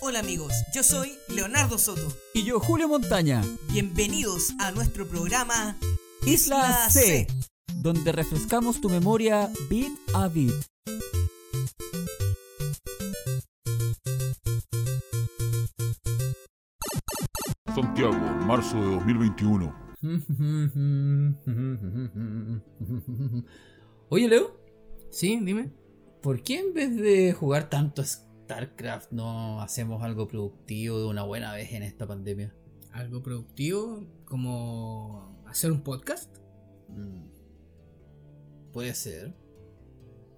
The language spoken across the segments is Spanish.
Hola amigos, yo soy Leonardo Soto. Y yo, Julio Montaña. Bienvenidos a nuestro programa Isla C, donde refrescamos tu memoria bit a bit. Santiago, marzo de 2021. Oye, Leo, Sí, dime. ¿por qué en vez de jugar tanto StarCraft no hacemos algo productivo de una buena vez en esta pandemia? Algo productivo como hacer un podcast. Mm, Puede ser.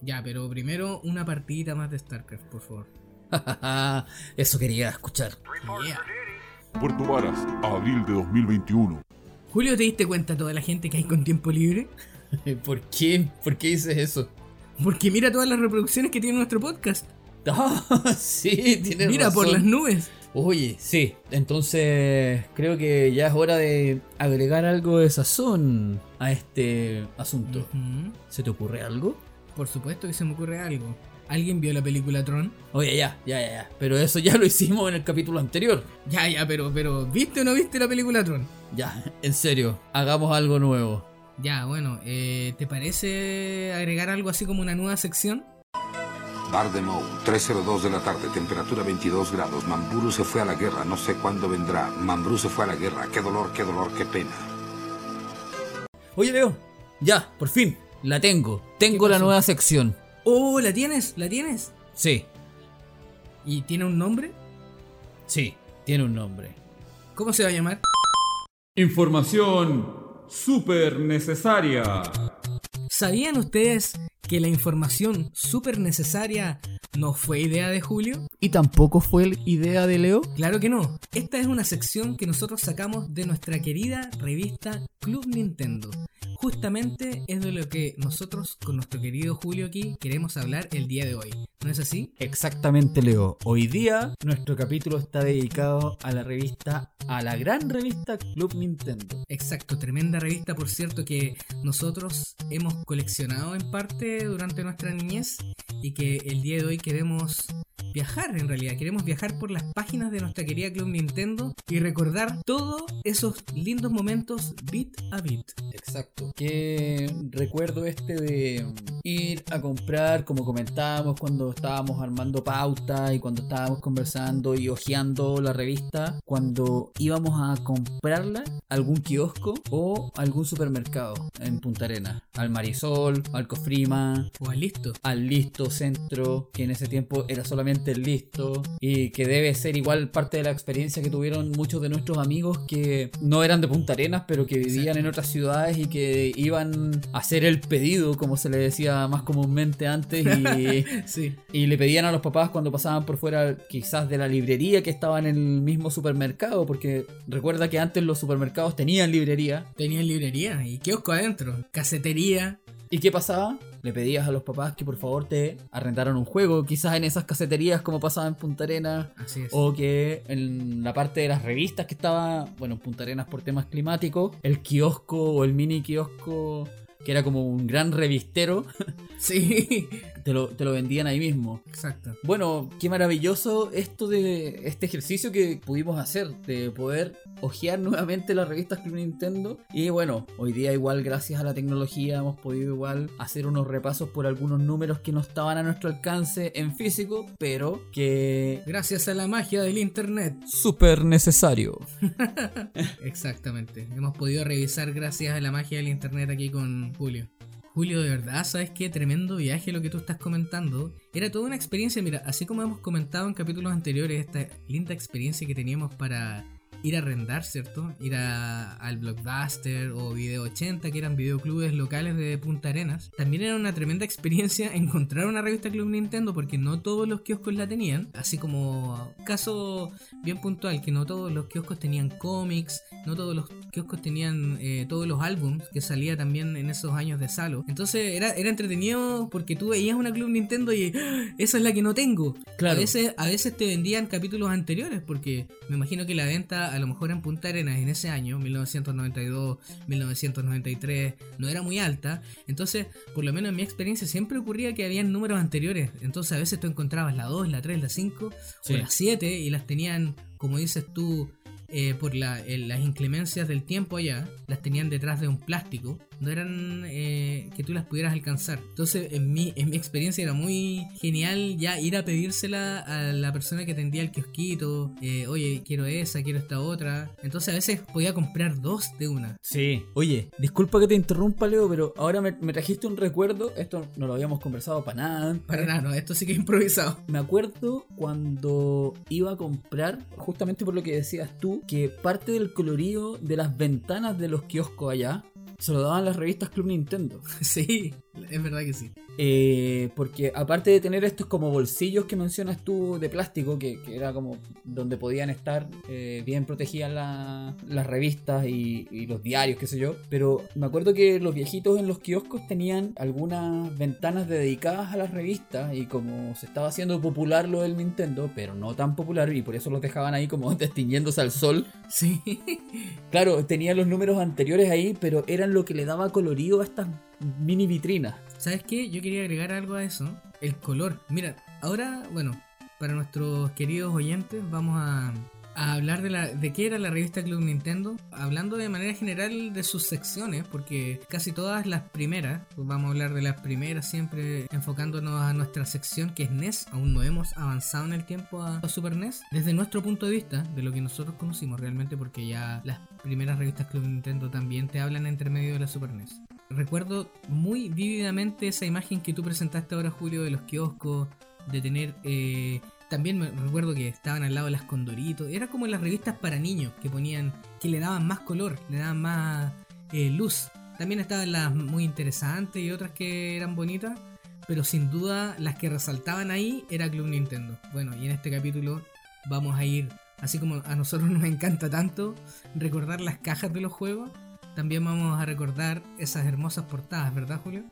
Ya, pero primero una partidita más de StarCraft, por favor. Eso quería escuchar. Yeah. Puerto Varas, abril de 2021. Julio, ¿te diste cuenta toda la gente que hay con tiempo libre? ¿Por qué? ¿Por qué dices eso? Porque mira todas las reproducciones que tiene nuestro podcast. Ah, sí, tienes Mira por las nubes. Oye, sí. Entonces creo que ya es hora de agregar algo de sazón a este asunto. ¿Se te ocurre algo? Por supuesto que se me ocurre algo. ¿Alguien vio la película Tron? Oye, ya, ya, ya, ya. Pero eso ya lo hicimos en el capítulo anterior. Ya, ya, pero, pero, ¿viste o no viste la película Tron? Ya, en serio, hagamos algo nuevo. Ya, bueno, eh, ¿te parece agregar algo así como una nueva sección? Bar de Mou, 3.02 de la tarde, temperatura 22 grados. Mamburu se fue a la guerra, no sé cuándo vendrá. Mambrú se fue a la guerra, qué dolor, qué dolor, qué pena. Oye, Leo, ya, por fin, la tengo. Tengo la nueva sección. Oh, ¿la tienes? ¿La tienes? Sí, ¿Y tiene un nombre? sí, tiene un nombre. ¿Cómo se va a llamar? Información súper necesaria. ¿Sabían ustedes que la información súper necesaria no fue idea de Julio? ¿Y tampoco fue idea de Leo? Claro que no. Esta es una sección que nosotros sacamos de nuestra querida revista Club Nintendo. Justamente es de lo que nosotros con nuestro querido Julio aquí queremos hablar el día de hoy. ¿No es así? Exactamente, Leo. Hoy día nuestro capítulo está dedicado a la revista, a la gran revista Club Nintendo. Exacto, tremenda revista por cierto que nosotros hemos coleccionado en parte durante nuestra niñez y que el día de hoy queremos viajar en realidad, queremos viajar por las páginas de nuestra querida Club Nintendo y recordar todos esos lindos momentos bit a bit. Exacto. Que recuerdo este de mm, ir a comprar, como comentábamos cuando estábamos armando pauta y cuando estábamos conversando y hojeando la revista, cuando íbamos a comprarla a algún kiosco o algún supermercado en Punta Arena. Al Marisol, al Cofrima, O listo. al Listo Centro, que en ese tiempo era solamente el Listo, y que debe ser igual parte de la experiencia que tuvieron muchos de nuestros amigos que no eran de Punta Arenas, pero que vivían en otras ciudades y que iban a hacer el pedido, como se le decía más comúnmente antes, y, Sí. y le pedían a los papás cuando pasaban por fuera quizás de la librería que estaba en el mismo supermercado, porque recuerda que antes los supermercados tenían librería. Tenían librería y kiosco adentro, casetería. ¿Y qué pasaba? Le pedías a los papás que por favor te arrendaran un juego, quizás en esas caseterías como pasaba en Punta Arenas, Así es. o que en la parte de las revistas que estaba, bueno, en Punta Arenas por temas climáticos, el kiosco o el mini kiosco, que era como un gran revistero, Sí, te lo, te lo vendían ahí mismo. exacto. Bueno, qué maravilloso esto de este ejercicio que pudimos hacer, de poder hojear nuevamente las revistas Club Nintendo. Y bueno, hoy día igual gracias a la tecnología hemos podido igual hacer unos repasos por algunos números que no estaban a nuestro alcance en físico, pero que... Gracias a la magia del internet. Súper necesario. Exactamente. Hemos podido revisar gracias a la magia del internet aquí con Julio. Julio, de verdad, ¿sabes qué? Tremendo viaje lo que tú estás comentando. Era toda una experiencia, mira, así como hemos comentado en capítulos anteriores, esta linda experiencia que teníamos para ir a arrendar, ¿cierto? Ir a- al Blockbuster o Video 80, que eran videoclubes locales de Punta Arenas. También era una tremenda experiencia encontrar una revista Club Nintendo porque no todos los kioscos la tenían. Así como caso bien puntual, que no todos los kioscos tenían cómics, no todos los kioscos tenían eh, todos los álbums que salía también en esos años de Salo. Entonces era, era entretenido porque tú veías una Club Nintendo y ¡ah! esa es la que no tengo. Claro. A veces, a veces te vendían capítulos anteriores porque me imagino que la venta a lo mejor en Punta Arenas en ese año, 1992, 1993, no era muy alta. Entonces, por lo menos en mi experiencia, siempre ocurría que habían números anteriores. Entonces, a veces tú encontrabas la 2, la 3, la 5 Sí. o la 7 y las tenían, como dices tú, eh, por la- eh, las inclemencias del tiempo allá, las tenían detrás de un plástico, no eran eh, que tú las pudieras alcanzar. Entonces, en mi, en mi experiencia era muy genial ya ir a pedírsela a la persona que tendía el kiosquito, eh, oye, quiero esa, quiero esta otra. Entonces, a veces podía comprar dos de una. Sí. Oye, disculpa que te interrumpa, Leo, pero ahora me, me trajiste un recuerdo. Esto no lo habíamos conversado para nada. Para nada, no, esto sí que es improvisado. Me acuerdo cuando iba a comprar, justamente por lo que decías tú, que parte del colorido de las ventanas de los kioscos allá se lo daban las revistas Club Nintendo. Sí, es verdad que sí. Eh, porque aparte de tener estos como bolsillos que mencionas tú de plástico, que, que era como donde podían estar eh, bien protegidas la- las revistas y, y los diarios, qué sé yo, pero me acuerdo que los viejitos en los kioscos tenían algunas ventanas dedicadas a las revistas y como se estaba haciendo popular lo del Nintendo, pero no tan popular y por eso los dejaban ahí como destiñéndose al sol, Sí. claro, tenían los números anteriores ahí, pero eran lo que le daba colorido a estas mini vitrinas. ¿Sabes qué? Yo quería agregar algo a eso. El color. Mira, ahora, bueno, para nuestros queridos oyentes, vamos a, hablar de, la, de qué era la revista Club Nintendo. Hablando de manera general de sus secciones, porque casi todas las primeras, pues vamos a hablar de las primeras siempre enfocándonos a nuestra sección que es NES. Aún no hemos avanzado en el tiempo a Super NES. Desde nuestro punto de vista, de lo que nosotros conocimos realmente, porque ya las primeras revistas Club Nintendo también te hablan entre medio de la Super NES. Recuerdo muy vívidamente esa imagen que tú presentaste ahora, Julio, de los kioscos, de tener... eh, también me recuerdo que estaban al lado de las Condoritos. Era como las revistas para niños que ponían, que le daban más color, le daban más eh, luz. También estaban las muy interesantes y otras que eran bonitas. Pero sin duda las que resaltaban ahí era Club Nintendo. Bueno, y en este capítulo vamos a ir, así como a nosotros nos encanta tanto recordar las cajas de los juegos, también vamos a recordar esas hermosas portadas, ¿verdad, Julio?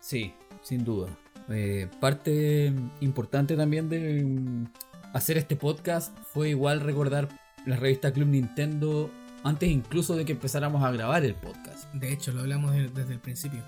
Sí, sin duda. Eh, parte importante también de hacer este podcast fue igual recordar la revista Club Nintendo antes incluso de que empezáramos a grabar el podcast. De hecho, lo hablamos de- desde el principio.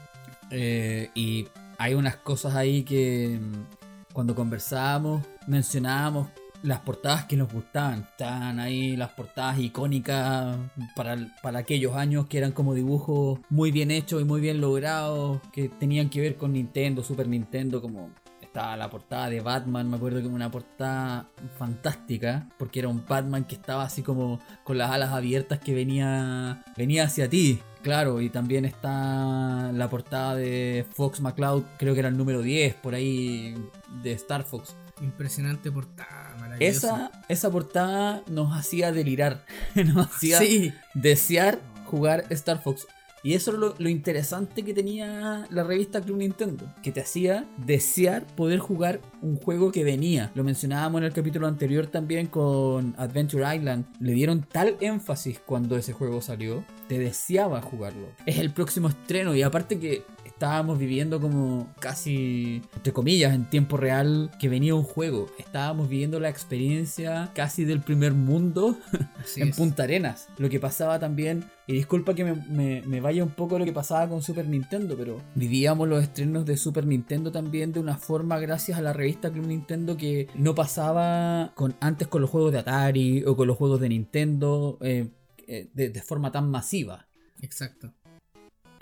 Eh, y hay unas cosas ahí que mm, cuando conversábamos mencionábamos las portadas que nos gustaban. Estaban ahí las portadas icónicas para, para aquellos años que eran como dibujos muy bien hechos y muy bien logrados, que tenían que ver con Nintendo, Super Nintendo, como estaba la portada de Batman, me acuerdo que una portada fantástica, porque era un Batman que estaba así como con las alas abiertas que venía, venía hacia ti. Claro, y también está la portada de Fox McCloud, creo que era el número 10, por ahí, de Star Fox. Impresionante portada. Esa, esa portada nos hacía delirar, nos hacía Sí, desear jugar Star Fox. Y eso es lo, lo interesante que tenía la revista Club Nintendo, que te hacía desear poder jugar un juego que venía. Lo mencionábamos en el capítulo anterior también con Adventure Island. Le dieron tal énfasis cuando ese juego salió, te deseaba jugarlo. Es el próximo estreno y aparte que estábamos viviendo como casi, entre comillas, en tiempo real que venía un juego. Estábamos viviendo la experiencia casi del primer mundo en es. Punta Arenas. Lo que pasaba también, y disculpa que me, me- me vaya un poco lo que pasaba con Super Nintendo, pero vivíamos los estrenos de Super Nintendo también de una forma gracias a la revista Club Nintendo que no pasaba con antes con los juegos de Atari o con los juegos de Nintendo eh, eh, de, de forma tan masiva. Exacto.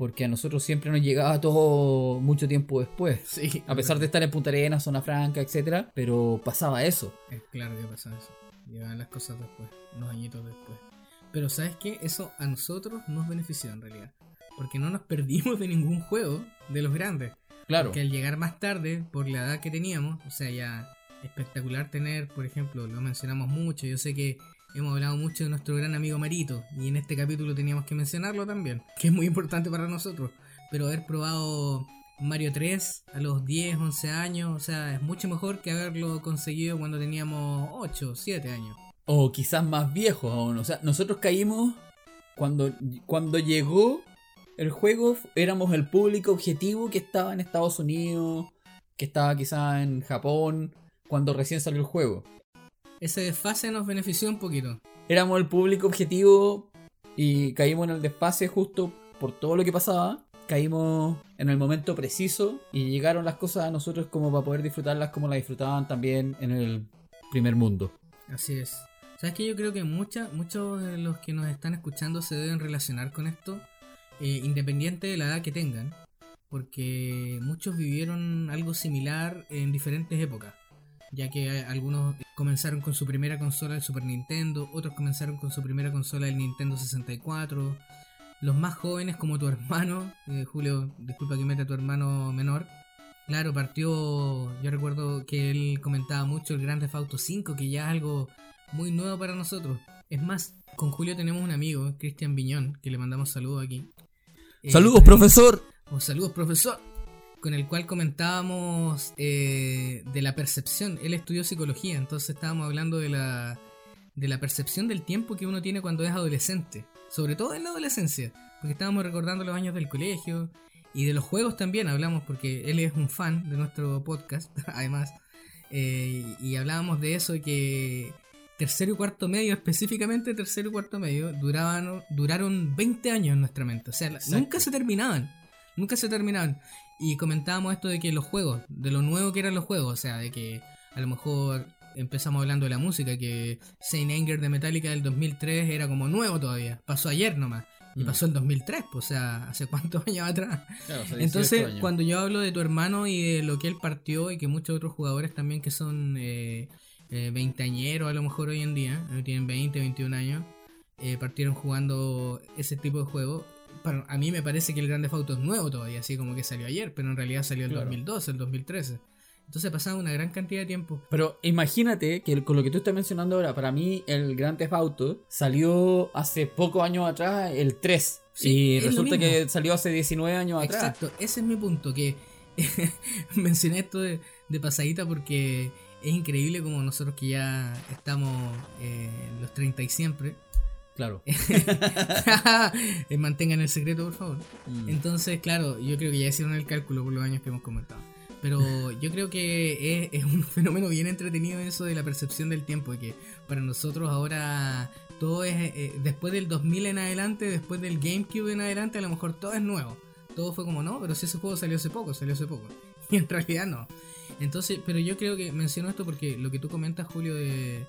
Porque a nosotros siempre nos llegaba todo mucho tiempo después. Sí. A pesar de estar en Punta Arenas, Zona Franca, etcétera, pero pasaba eso. Es claro que pasa eso. Llegan las cosas después, unos añitos después. Pero ¿sabes qué? Eso a nosotros nos benefició en realidad. Porque no nos perdimos de ningún juego de los grandes. Claro. Que al llegar más tarde, por la edad que teníamos, o sea, ya espectacular tener, por ejemplo, lo mencionamos mucho, yo sé que hemos hablado mucho de nuestro gran amigo Marito, y en este capítulo teníamos que mencionarlo también, que es muy importante para nosotros, pero haber probado Mario 3 a los 10, 11 años, o sea, es mucho mejor que haberlo conseguido cuando teníamos 8, 7 años. O quizás más viejos aún. O sea, nosotros caímos cuando, cuando llegó el juego, éramos el público objetivo que estaba en Estados Unidos, que estaba quizás en Japón, cuando recién salió el juego. Ese desfase nos benefició un poquito. éramos el público objetivo y caímos en el desfase justo por todo lo que pasaba. Caímos en el momento preciso y llegaron las cosas a nosotros como para poder disfrutarlas como las disfrutaban también en el primer mundo. Así es. ¿Sabes que Yo creo que mucha, muchos de los que nos están escuchando se deben relacionar con esto, eh, independiente de la edad que tengan, porque muchos vivieron algo similar en diferentes épocas, ya que eh, algunos comenzaron con su primera consola el Super Nintendo, otros comenzaron con su primera consola el Nintendo 64, los más jóvenes como tu hermano, eh, Julio, disculpa que meta a tu hermano menor, claro, partió, yo recuerdo que él comentaba mucho el Grand Theft Auto 5, que ya es algo muy nuevo para nosotros. Es más, con Julio tenemos un amigo, Cristian Viñón, que le mandamos saludos aquí. Eh, Saludos, profesor. o saludos, profesor. Con el cual comentábamos eh, de la percepción. Él estudió psicología, entonces estábamos hablando de la, de la percepción del tiempo que uno tiene cuando es adolescente. Sobre todo en la adolescencia. Porque estábamos recordando los años del colegio. Y de los juegos también hablamos, porque él es un fan de nuestro podcast, además. Eh, y hablábamos de eso, que tercero y cuarto medio, específicamente tercero y cuarto medio, duraban, duraron 20 años en nuestra mente. O sea, nunca se terminaban. Nunca se terminaban. Y comentábamos esto de que los juegos, de lo nuevo que eran los juegos, o sea, de que a lo mejor empezamos hablando de la música, que Saint Anger de Metallica del 2003 era como nuevo todavía, pasó ayer nomás. Y Mm. pasó el 2003, pues, o sea, hace cuántos años atrás. Claro, hace 18 Entonces, años. cuando yo hablo de tu hermano y de lo que él partió y que muchos otros jugadores también que son eh, eh, veinteañeros a lo mejor hoy en día, eh, tienen 20, 21 años, eh, partieron jugando ese tipo de juego. A mí me parece que el Grande Auto es nuevo todavía, así como que salió ayer, pero en realidad salió el Claro. 2012, el 2013. Entonces pasaba una gran cantidad de tiempo. Pero imagínate que con lo que tú estás mencionando ahora, para mí el Grand Theft Auto salió hace pocos años atrás, el 3. Sí, y resulta que salió hace 19 años atrás. Exacto, ese es mi punto, que mencioné esto de, de pasadita porque es increíble como nosotros que ya estamos eh, los 30 y siempre, Claro. Eh, mantengan el secreto por favor. Mm. Entonces, claro, yo creo que ya hicieron el cálculo por los años que hemos comentado. Pero yo creo que es, es un fenómeno bien entretenido eso de la percepción del tiempo, que para nosotros ahora todo es, eh, después del 2000 en adelante, después del GameCube en adelante, a lo mejor todo es nuevo. Todo fue como, no, pero si ese juego salió hace poco, salió hace poco. Y en realidad no. Entonces, pero yo creo que menciono esto porque lo que tú comentas, Julio, de,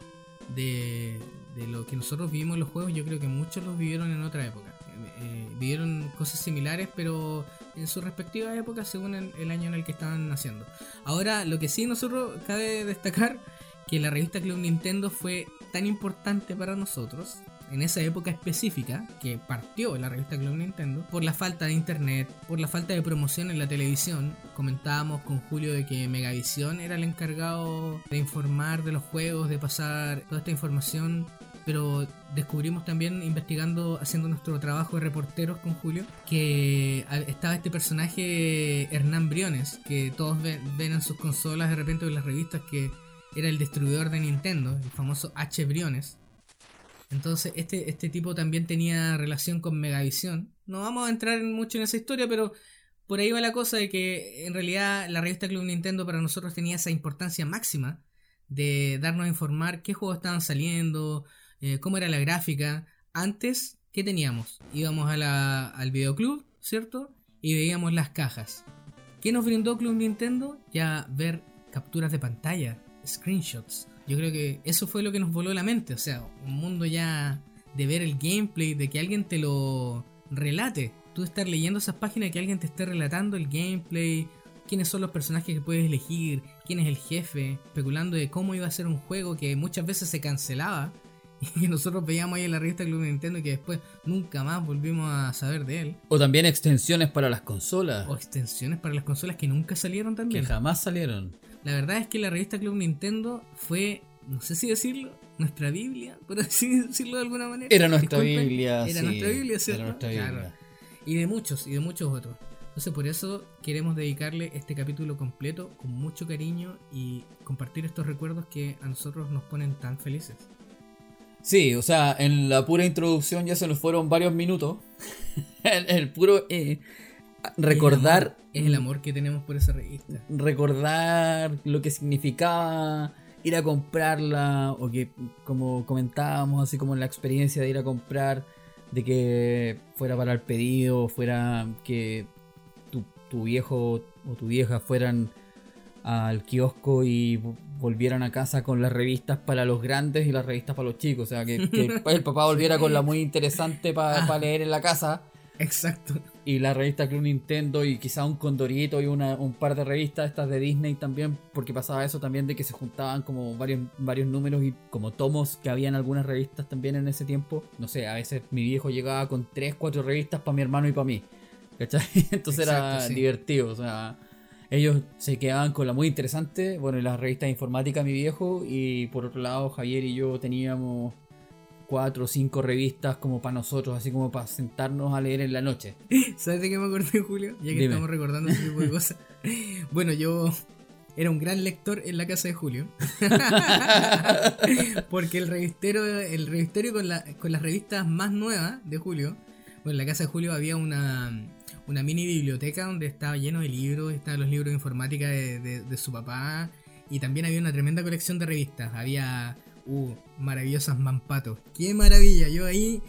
de, de lo que nosotros vivimos en los juegos, yo creo que muchos los vivieron en otra época. Eh, vivieron cosas similares, pero en su respectiva época según el, el año en el que estaban naciendo. Ahora, lo que sí nosotros cabe destacar que la revista Club Nintendo fue tan importante para nosotros en esa época específica que partió la revista Club Nintendo por la falta de internet, por la falta de promoción en la televisión. Comentábamos con Julio de que Megavisión era el encargado de informar de los juegos, de pasar toda esta información pero descubrimos también investigando, haciendo nuestro trabajo de reporteros con Julio, que estaba este personaje Hernán Briones, que todos ven, en sus consolas de repente en las revistas que era el distribuidor de Nintendo, el famoso H. Briones. Entonces este, este tipo también tenía relación con Megavisión. No vamos a entrar en- mucho en esa historia, pero por ahí va la cosa de que en realidad la revista Club Nintendo para nosotros tenía esa importancia máxima de darnos a informar qué juegos estaban saliendo, eh, cómo era la gráfica. Antes, ¿qué teníamos? Íbamos a la- al videoclub, ¿cierto? Y veíamos las cajas. ¿Qué nos brindó Club Nintendo? Ya ver capturas de pantalla, screenshots. Yo creo que eso fue lo que nos voló la mente. O sea, un mundo ya de ver el gameplay, de que alguien te lo relate. Tú estar leyendo esas páginas que alguien te esté relatando el gameplay, quiénes son los personajes que puedes elegir, quién es el jefe, especulando de cómo iba a ser un juego que muchas veces se cancelaba que nosotros veíamos ahí en la revista Club Nintendo y que después nunca más volvimos a saber de él. O también extensiones para las consolas. O extensiones para las consolas que nunca salieron que también. jamás salieron. La verdad es que la revista Club Nintendo fue, no sé si decirlo, nuestra Biblia, por así decirlo de alguna manera. Era nuestra Disculpen, Biblia. Era sí, nuestra Biblia, ¿cierto? Era nuestra Claro. Biblia. Y de muchos, y de muchos otros. Entonces por eso queremos dedicarle este capítulo completo con mucho cariño y compartir estos recuerdos que a nosotros nos ponen tan felices. Sí, o sea, en la pura introducción ya se nos fueron varios minutos. el, el puro eh, recordar. Es el amor que tenemos por esa revista. Recordar lo que significaba ir a comprarla o que como comentábamos así como la experiencia de ir a comprar de que fuera para el pedido fuera que tu, tu viejo o tu vieja fueran al kiosco y vo- volvieran a casa con las revistas para los grandes y las revistas para los chicos. O sea, que, que el papá volviera con la muy interesante para Ah. leer en la casa Exacto. y la revista Club Nintendo y quizá un Condorito y una, un par de revistas estas de Disney también, porque pasaba eso también de que se juntaban como varios, varios números y como tomos que había en algunas revistas también en ese tiempo. No sé, a veces mi viejo llegaba con 3, 4 revistas para mi hermano y para mí. ¿Cachai? Entonces era sí. divertido, o sea... Ellos se quedaban con la muy interesante, bueno, y las revistas de informática mi viejo, y por otro lado Javier y yo teníamos cuatro o cinco revistas como para nosotros, así como para sentarnos a leer en la noche. ¿Sabes de qué me acordé, Julio? Ya que Dime. estamos recordando ese tipo de cosas. Bueno, yo era un gran lector en la casa de Julio. Porque el revistero, el revisterio con, la- con las revistas más nuevas de Julio, bueno, en la casa de Julio había una, una mini biblioteca donde estaba lleno de libros, estaban los libros de informática de, su papá, y también había una tremenda colección de revistas. Había, uh, maravillosas Mampato. ¡Qué maravilla! Yo ahí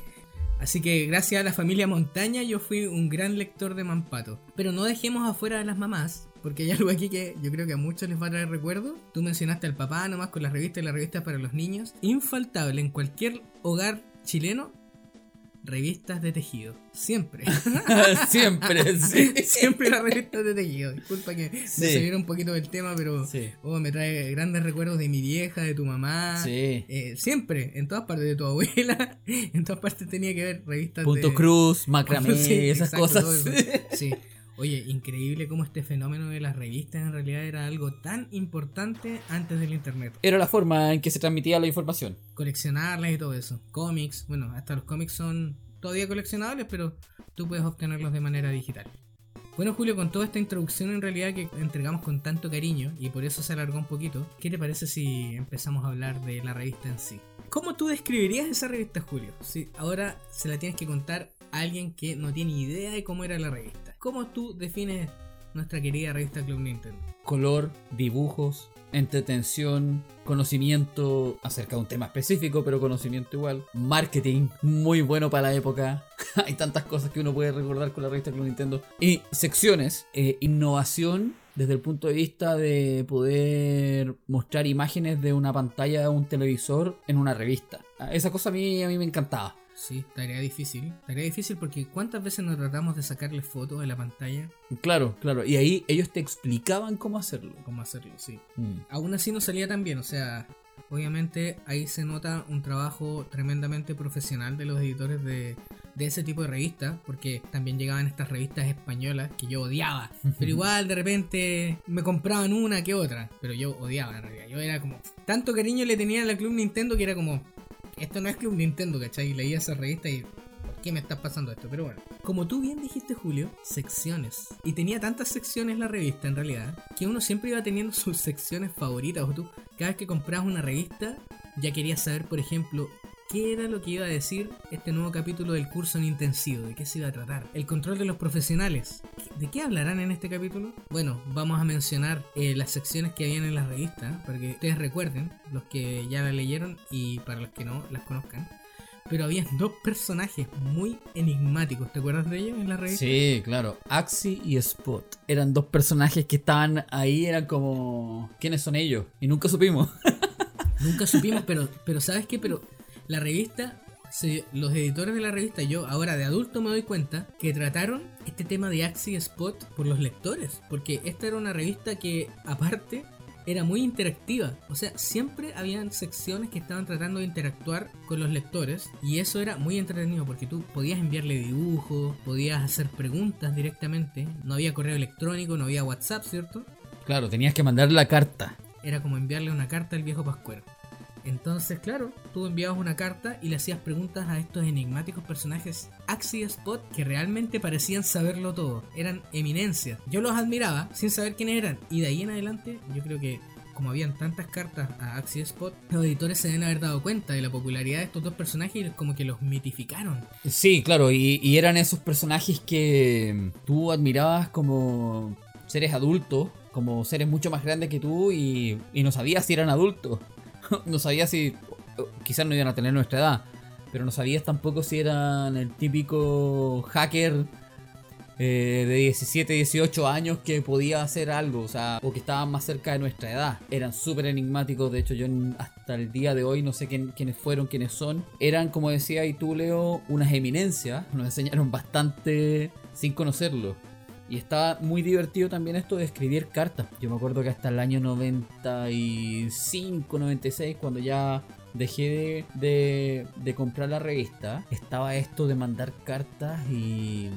Así que gracias a la familia Montaña yo fui un gran lector de Mampato. Pero no dejemos afuera a las mamás, porque hay algo aquí que yo creo que a muchos les va a traer recuerdo. Tú mencionaste al papá nomás con las revistas y las revistas para los niños. Infaltable en cualquier hogar chileno, revistas de tejido. Siempre. Siempre, sí. Siempre las revistas de tejido. Disculpa que me Sí. saliera un poquito del tema, pero Sí. oh, me trae grandes recuerdos de mi vieja, de tu mamá. Sí. Eh, siempre, en todas partes de tu abuela, en todas partes tenía que ver revistas Punto de... cruz, macramé, Sí, esas exacto, cosas. Sí. Oye, increíble cómo este fenómeno de las revistas en realidad era algo tan importante antes del internet. Era la forma en que se transmitía la información. Coleccionarlas y todo eso. Cómics, bueno, hasta los cómics son todavía coleccionables, pero tú puedes obtenerlos de manera digital. Bueno, Julio, con toda esta introducción en realidad que entregamos con tanto cariño y por eso se alargó un poquito, ¿qué te parece si empezamos a hablar de la revista en sí? ¿Cómo tú describirías esa revista, Julio? Si ahora se la tienes que contar a alguien que no tiene idea de cómo era la revista. ¿Cómo tú defines nuestra querida revista Club Nintendo? Color, dibujos, entretención, conocimiento acerca de un tema específico, pero conocimiento igual. Marketing, muy bueno para la época. Hay tantas cosas que uno puede recordar con la revista Club Nintendo. Y secciones, eh, innovación desde el punto de vista de poder mostrar imágenes de una pantalla de un televisor en una revista. Ah, Esa cosa a mí, a mí me encantaba. Sí, tarea difícil. Tarea difícil porque ¿cuántas veces nos tratamos de sacarle fotos a la pantalla? Claro, claro. Y ahí ellos te explicaban cómo hacerlo. ¿Cómo hacerlo? Sí. Mm. Aún así no salía tan bien, o sea, obviamente ahí se nota un trabajo tremendamente profesional de los editores de, de ese tipo de revistas, porque también llegaban estas revistas españolas que yo odiaba, pero igual de repente me compraban una que otra, pero yo odiaba en realidad, yo era como, tanto cariño le tenía a la Club Nintendo que era como, esto no es Club Nintendo, ¿cachai? Y leía esa revista y... ¿Por qué me está pasando esto? Pero bueno, como tú bien dijiste, Julio, secciones. Y tenía tantas secciones la revista en realidad, que uno siempre iba teniendo sus secciones favoritas. O tú, cada vez que comprabas una revista, ya querías saber, por ejemplo, qué era lo que iba a decir este nuevo capítulo del curso en intensivo, de qué se iba a tratar. El control de los profesionales. ¿De qué hablarán en este capítulo? Bueno, vamos a mencionar eh, las secciones que habían en la revista, para que ustedes recuerden, los que ya la leyeron y para los que no las conozcan. Pero habían dos personajes muy enigmáticos, ¿te acuerdas de ellos en la revista? Sí, claro. Axi y Spot. Eran dos personajes que estaban ahí, eran como... ¿Quiénes son ellos? Y nunca supimos. Nunca supimos, pero, pero ¿sabes qué? Pero la revista, los editores de la revista, yo ahora de adulto me doy cuenta que trataron este tema de Axie Spot por los lectores. Porque esta era una revista que, aparte, era muy interactiva. O sea, siempre habían secciones que estaban tratando de interactuar con los lectores. Y eso era muy entretenido porque tú podías enviarle dibujos, podías hacer preguntas directamente. No había correo electrónico, no había WhatsApp, ¿cierto? Claro, tenías que mandar la carta. era como enviarle una carta al viejo Pascuero. Entonces, claro, tú enviabas una carta y le hacías preguntas a estos enigmáticos personajes Axie y Spot que realmente parecían saberlo todo. Eran eminencias. Yo los admiraba sin saber quiénes eran. Y de ahí en adelante, yo creo que como habían tantas cartas a Axie Spot, los editores se deben haber dado cuenta de la popularidad de estos dos personajes y como que los mitificaron. Sí, claro, y, eran esos personajes que tú admirabas como seres adultos como seres mucho más grandes que tú y, y no sabías si eran adultos. no sabías si quizás no iban a tener nuestra edad, pero no sabías tampoco si eran el típico hacker eh, de 17, 18 años que podía hacer algo, o sea, o que estaban más cerca de nuestra edad. Eran súper enigmáticos, de hecho yo hasta el día de hoy no sé quién- quiénes fueron, quiénes son. Eran, como decía y tú, Leo, unas eminencias, nos enseñaron bastante sin conocerlo. Y estaba muy divertido también esto de escribir cartas. Yo me acuerdo que hasta el año 95, 96, cuando ya dejé de, de- comprar la revista, estaba esto de mandar cartas y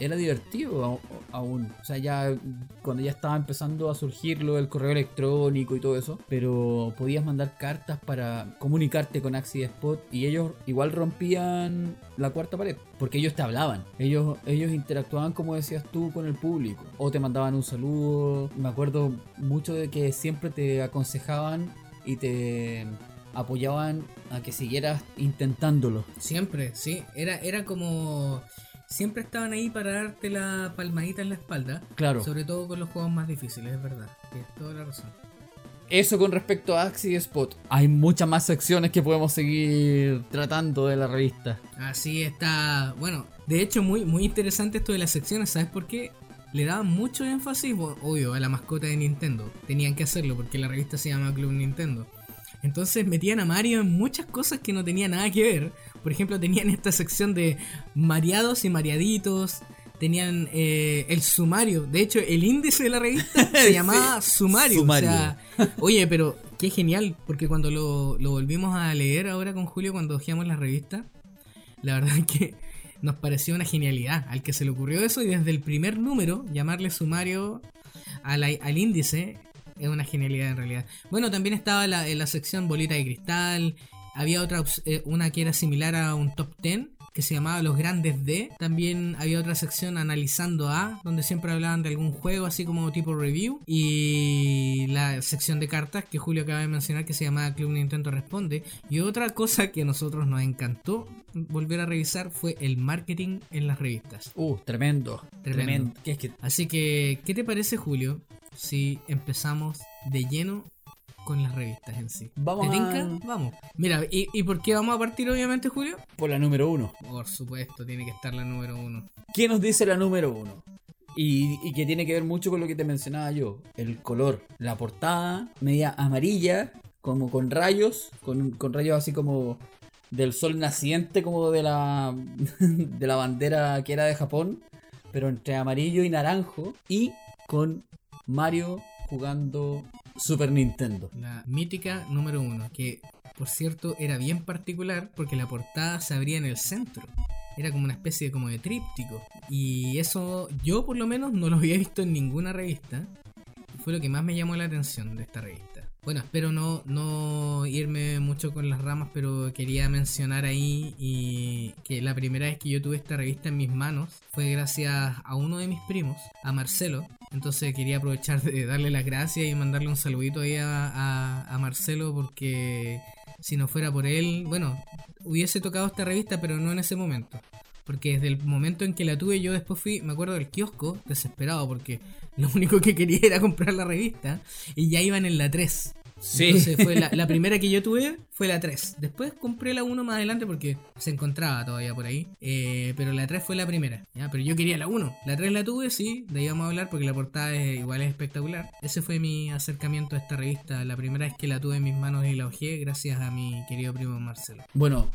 era divertido aún. O sea, ya cuando ya estaba empezando a surgir lo del correo electrónico y todo eso, pero podías mandar cartas para comunicarte con Axie Spot y ellos igual rompían la cuarta pared, porque ellos te hablaban, ellos, ellos interactuaban como decías tú con el público, o te mandaban un saludo, me acuerdo mucho de que siempre te aconsejaban y te apoyaban a que siguieras intentándolo. Siempre, sí. Era, era como. Siempre estaban ahí para darte la palmadita en la espalda. Claro. Sobre todo con los juegos más difíciles, es verdad. Tienes toda la razón. Eso con respecto a Axie Spot. Hay muchas más secciones que podemos seguir tratando de la revista. Así está. Bueno, de hecho, muy, muy interesante esto de las secciones. ¿Sabes por qué? Le daban mucho énfasis, obvio, a la mascota de Nintendo. Tenían que hacerlo porque la revista se llama Club Nintendo. Entonces metían a Mario en muchas cosas que no tenían nada que ver. Por ejemplo, tenían esta sección de mareados y mareaditos. Tenían eh, el sumario. De hecho, el índice de la revista se llamaba sumario. Sumario. O sea, oye, pero qué genial. Porque cuando lo, lo volvimos a leer ahora con Julio, cuando hojeamos la revista, la verdad es que nos pareció una genialidad al que se le ocurrió eso y desde el primer número llamarle sumario a la- al índice es una genialidad en realidad. Bueno, también estaba la, en la sección bolita de cristal, había otra eh, una que era similar a un top 10 que se llamaba Los Grandes D. También había otra sección analizando A, donde siempre hablaban de algún juego, así como tipo review. Y la sección de cartas que Julio acaba de mencionar, que se llamaba Club Nintendo Responde. Y otra cosa que a nosotros nos encantó volver a revisar fue el marketing en las revistas. Uh, tremendo. Tremendo. Tremendo. ¿Qué es que Así que, ¿qué te parece, Julio, si empezamos de lleno con las revistas en sí? Vamos ¿Te a-? Vamos. Mira, ¿y, ¿y por qué vamos a partir, obviamente, Julio? por la número uno? Por supuesto, tiene que estar la número uno. ¿Qué nos dice la número uno? Y, y que tiene que ver mucho con lo que te mencionaba yo. El color. La portada media amarilla, como con rayos, con, con rayos así como del sol naciente, como de la, de la bandera que era de Japón, pero entre amarillo y naranjo, y con Mario jugando Super Nintendo. La mítica número uno, que por cierto era bien particular porque la portada se abría en el centro. Era como una especie de, como de tríptico. Y eso yo por lo menos no lo había visto en ninguna revista. Fue lo que más me llamó la atención de esta revista. Bueno, espero no, no irme mucho con las ramas, pero quería mencionar ahí y que la primera vez que yo tuve esta revista en mis manos fue gracias a uno de mis primos, a Marcelo. Entonces quería aprovechar de darle las gracias y mandarle un saludito ahí a, Marcelo porque si no fuera por él, bueno, hubiese tocado esta revista, pero no en ese momento. Porque desde el momento en que la tuve, yo después fui, me acuerdo del kiosco, desesperado, porque lo único que quería era comprar la revista y ya iban en la 3. Sí. Entonces fue la, la primera que yo tuve fue la 3. Después compré la 1 más adelante porque se encontraba todavía por ahí. Eh, pero la 3 fue la primera. ¿ya? Pero yo quería la 1. La 3 la tuve, sí, de ahí vamos a hablar porque la portada es, igual es espectacular. Ese fue mi acercamiento a esta revista. La primera vez que la tuve en mis manos y la hojeé gracias a mi querido primo Marcelo. Bueno,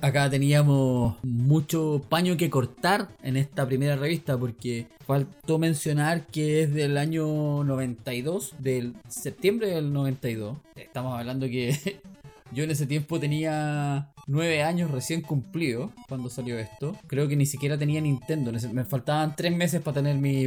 acá teníamos mucho paño que cortar en esta primera revista porque faltó mencionar que es del año 92, del septiembre del 92. Estamos hablando que yo en ese tiempo tenía 9 años recién cumplidos cuando salió esto. Creo que ni siquiera tenía Nintendo. Me faltaban 3 meses para tener mi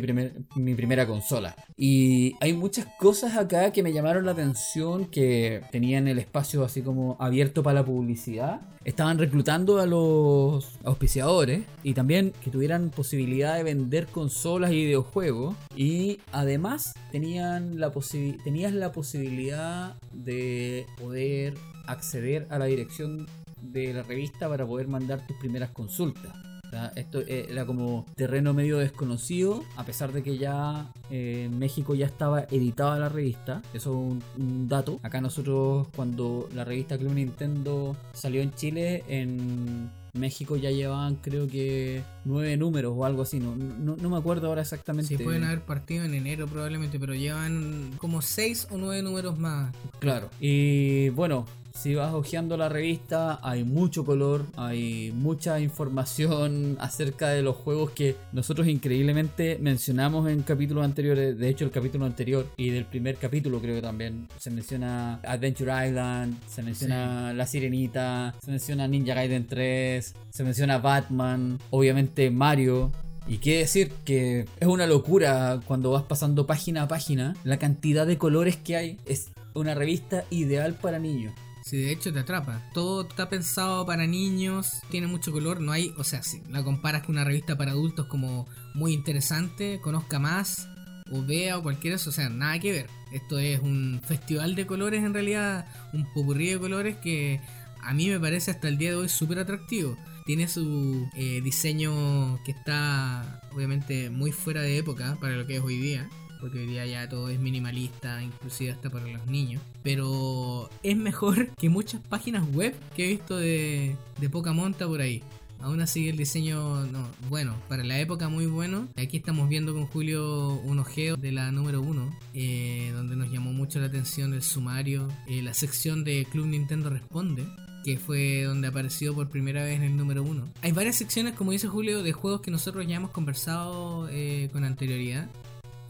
primera consola. Y hay muchas cosas acá que me llamaron la atención que tenían el espacio así como abierto para la publicidad. Estaban reclutando a los auspiciadores y también que tuvieran posibilidad de vender consolas y videojuegos. Y además tenían la posi- tenías la posibilidad de poder acceder a la dirección de la revista para poder mandar tus primeras consultas. O sea, esto eh, era como terreno medio desconocido, a pesar de que ya eh, en México ya estaba editada la revista. Eso es un, un dato. Acá nosotros, cuando la revista Club Nintendo salió en Chile, en México ya llevaban creo que nueve números o algo así. No, no, no me acuerdo ahora exactamente. Sí, pueden haber partido en enero probablemente, pero llevan como 6 o 9 números más. Claro. Y bueno, si vas hojeando la revista, hay mucho color, hay mucha información acerca de los juegos que nosotros increíblemente mencionamos en capítulos anteriores. De hecho, el capítulo anterior y del primer capítulo creo que también se menciona Adventure Island, se menciona La Sirenita, se menciona Ninja Gaiden 3, se menciona Batman, obviamente Mario. Y qué decir que es una locura cuando vas pasando página a página, la cantidad de colores que hay. Es una revista ideal para niños. Sí, de hecho te atrapa. Todo está pensado para niños, tiene mucho color, no hay, o sea, si la comparas con una revista para adultos como muy interesante, conozca más, o vea o cualquiera, o sea, nada que ver. Esto es un festival de colores en realidad, un popurrí de colores que a mí me parece hasta el día de hoy súper atractivo. Tiene su eh, diseño que está obviamente muy fuera de época para lo que es hoy día porque hoy día ya todo es minimalista, inclusive hasta para los niños. Pero es mejor que muchas páginas web que he visto de, de poca monta por ahí. Aún así el diseño, no, bueno, para la época muy bueno. Aquí estamos viendo con Julio un ojeo de la número 1, eh, donde nos llamó mucho la atención el sumario, eh, la sección de Club Nintendo Responde, que fue donde apareció por primera vez en el número 1. Hay varias secciones, como dice Julio, de juegos que nosotros ya hemos conversado eh, con anterioridad.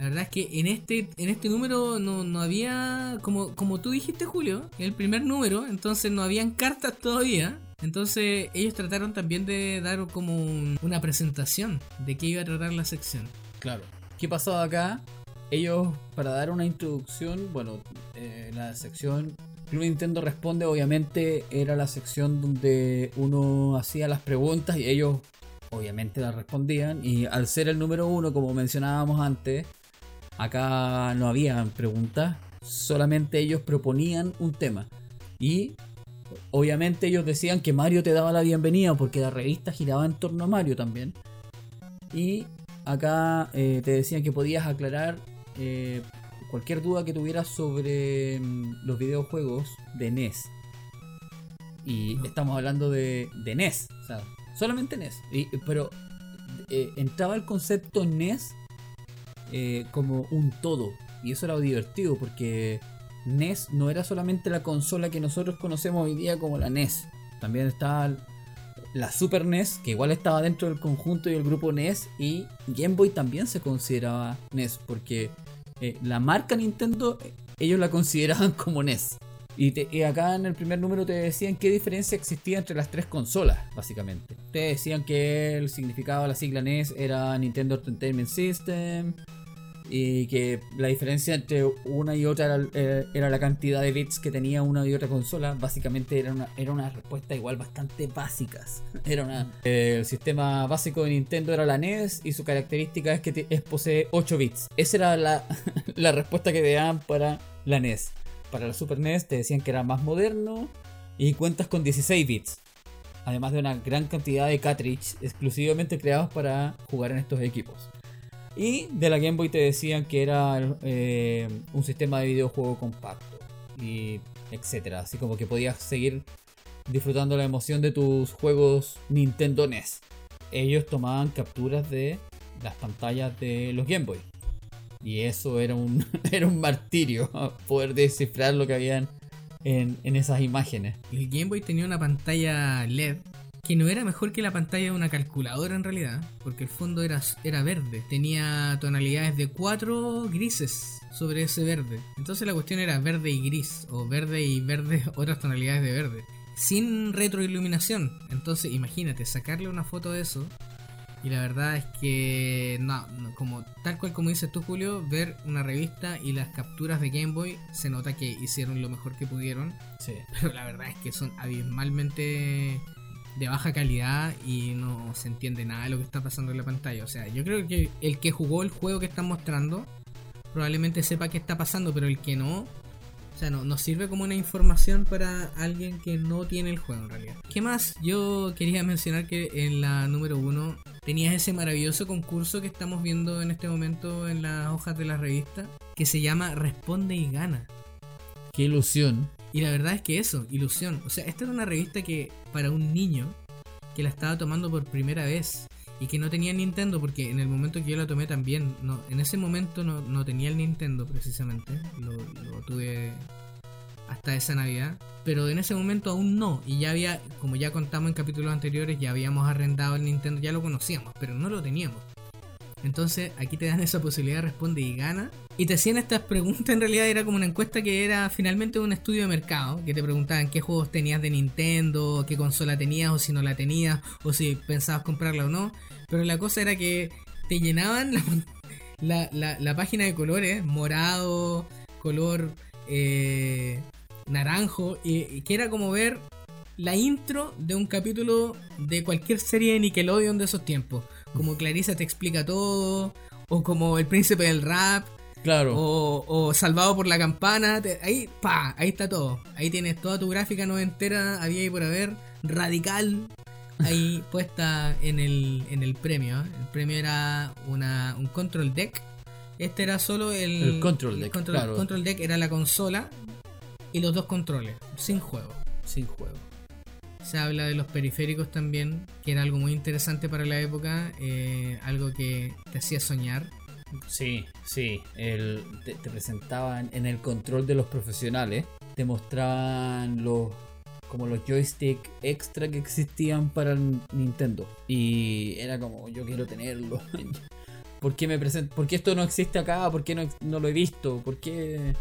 La verdad es que en este, en este número no, no había, como, como tú dijiste Julio, el primer número, entonces no habían cartas todavía. Entonces ellos trataron también de dar como un- una presentación de qué iba a tratar la sección. Claro. ¿Qué pasaba acá? Ellos, para dar una introducción, bueno, eh, la sección Club Nintendo Responde, obviamente, era la sección donde uno hacía las preguntas y ellos, obviamente, las respondían. Y al ser el número uno, como mencionábamos antes, acá no había preguntas, solamente ellos proponían un tema. Y obviamente ellos decían que Mario te daba la bienvenida porque la revista giraba en torno a Mario también. Y acá eh, te decían que podías aclarar eh, cualquier duda que tuvieras sobre mm, los videojuegos de NES. Y estamos hablando de, de NES, o sea, solamente NES. Y- pero eh, entraba el concepto NES eh, como un todo. Y eso era divertido porque NES no era solamente la consola que nosotros conocemos hoy día como la NES. También estaba la Super NES, que igual estaba dentro del conjunto y el grupo NES. Y Game Boy también se consideraba NES porque eh, la marca Nintendo eh, ellos la consideraban como NES. Y acá en el primer número te decían qué diferencia existía entre las tres consolas, básicamente. Te decían que el significado de la sigla NES era Nintendo Entertainment System. Y que la diferencia entre una y otra era, eh, era la cantidad de bits que tenía una y otra consola. Básicamente era una, era una respuesta igual bastante básicas. Era una, eh, el sistema básico de Nintendo era la NES y su característica es que es, posee 8 bits. Esa era la, la respuesta que te daban para la NES. Para la Super NES te decían que era más moderno y cuentas con 16 bits. Además de una gran cantidad de cartridge exclusivamente creados para jugar en estos equipos. Y de la Game Boy te decían que era eh, un sistema de videojuego compacto. Y etcétera. Así como que podías seguir disfrutando la emoción de tus juegos Nintendo NES. Ellos tomaban capturas de las pantallas de los Game Boy. Y eso era un, era un martirio poder descifrar lo que habían en, en esas imágenes. El Game Boy tenía una pantalla LED que no era mejor que la pantalla de una calculadora en realidad, porque el fondo era, era verde. Tenía tonalidades de cuatro grises sobre ese verde. Entonces la cuestión era verde y gris, o verde y verde, otras tonalidades de verde. Sin retroiluminación. Entonces imagínate, sacarle una foto de eso. Y la verdad es que, no, no, como tal cual como dices tú Julio, ver una revista y las capturas de Game Boy, se nota que hicieron lo mejor que pudieron Sí. pero la verdad es que son abismalmente de baja calidad y no se entiende nada de lo que está pasando en la pantalla. O sea, yo creo que el que jugó el juego que están mostrando probablemente sepa qué está pasando, pero el que no sea, no, nos sirve como una información para alguien que no tiene el juego en realidad. ¿Qué más? Yo quería mencionar que en la número uno tenías ese maravilloso concurso que estamos viendo en este momento en las hojas de la revista, que se llama Responde y Gana. Qué ilusión. Y la verdad es que eso, ilusión. O sea, esta era una revista que para un niño que la estaba tomando por primera vez y que no tenía Nintendo, porque en el momento que yo la tomé también, no, en ese momento no, no tenía el Nintendo precisamente, lo, lo tuve hasta esa Navidad, pero en ese momento aún no, y ya había, como ya contamos en capítulos anteriores, ya habíamos arrendado el Nintendo, ya lo conocíamos, pero no lo teníamos. Entonces aquí te dan esa posibilidad, responde y gana. Y te hacían estas preguntas, en realidad era como una encuesta que era finalmente un estudio de mercado, que te preguntaban qué juegos tenías de Nintendo, qué consola tenías o si no la tenías, o si pensabas comprarla o no. Pero la cosa era que te llenaban la, la, página de colores, morado, color eh, naranjo, y, y que era como ver la intro de un capítulo de cualquier serie de Nickelodeon de esos tiempos. Como Clarissa te explica todo, o como El Príncipe del Rap, Claro. o, o Salvado por la Campana. te- ahí, pa, ahí está todo. Ahí tienes toda tu gráfica noventera, había y por haber, radical, ahí puesta en el, en el premio. ¿eh? El premio era una, un control deck. Este era solo el, El control deck, control, claro. control deck era la consola y los dos controles, sin juego. Sin juego. Se habla de los periféricos también, que era algo muy interesante para la época, eh, algo que te hacía soñar. Sí, sí. El, te, presentaban en el control de los profesionales. Te mostraban los como los joystick extra que existían para Nintendo. Y era como, yo quiero tenerlo. ¿Por qué me present ¿Por qué esto no existe acá? ¿Por qué no, no lo he visto? ¿Por qué?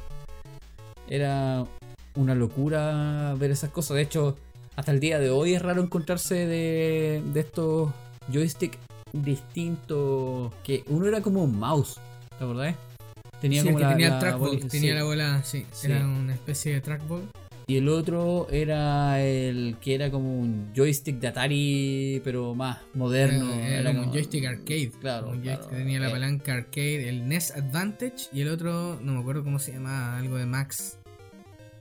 Era una locura ver esas cosas. De hecho, hasta el día de hoy es raro encontrarse de, de estos joystick distintos. Que uno era como un mouse, ¿te acordás? Tenía Sí, como el que la, tenía el trackball, tenía sí. la bola, sí, Sí. era una especie de trackball. Y el otro era el que era como un joystick de Atari, pero más moderno. Era, era como un joystick arcade. Claro, Un joystick claro. que tenía la Eh. palanca arcade, el NES Advantage y el otro, no me acuerdo cómo se llamaba, algo de Max.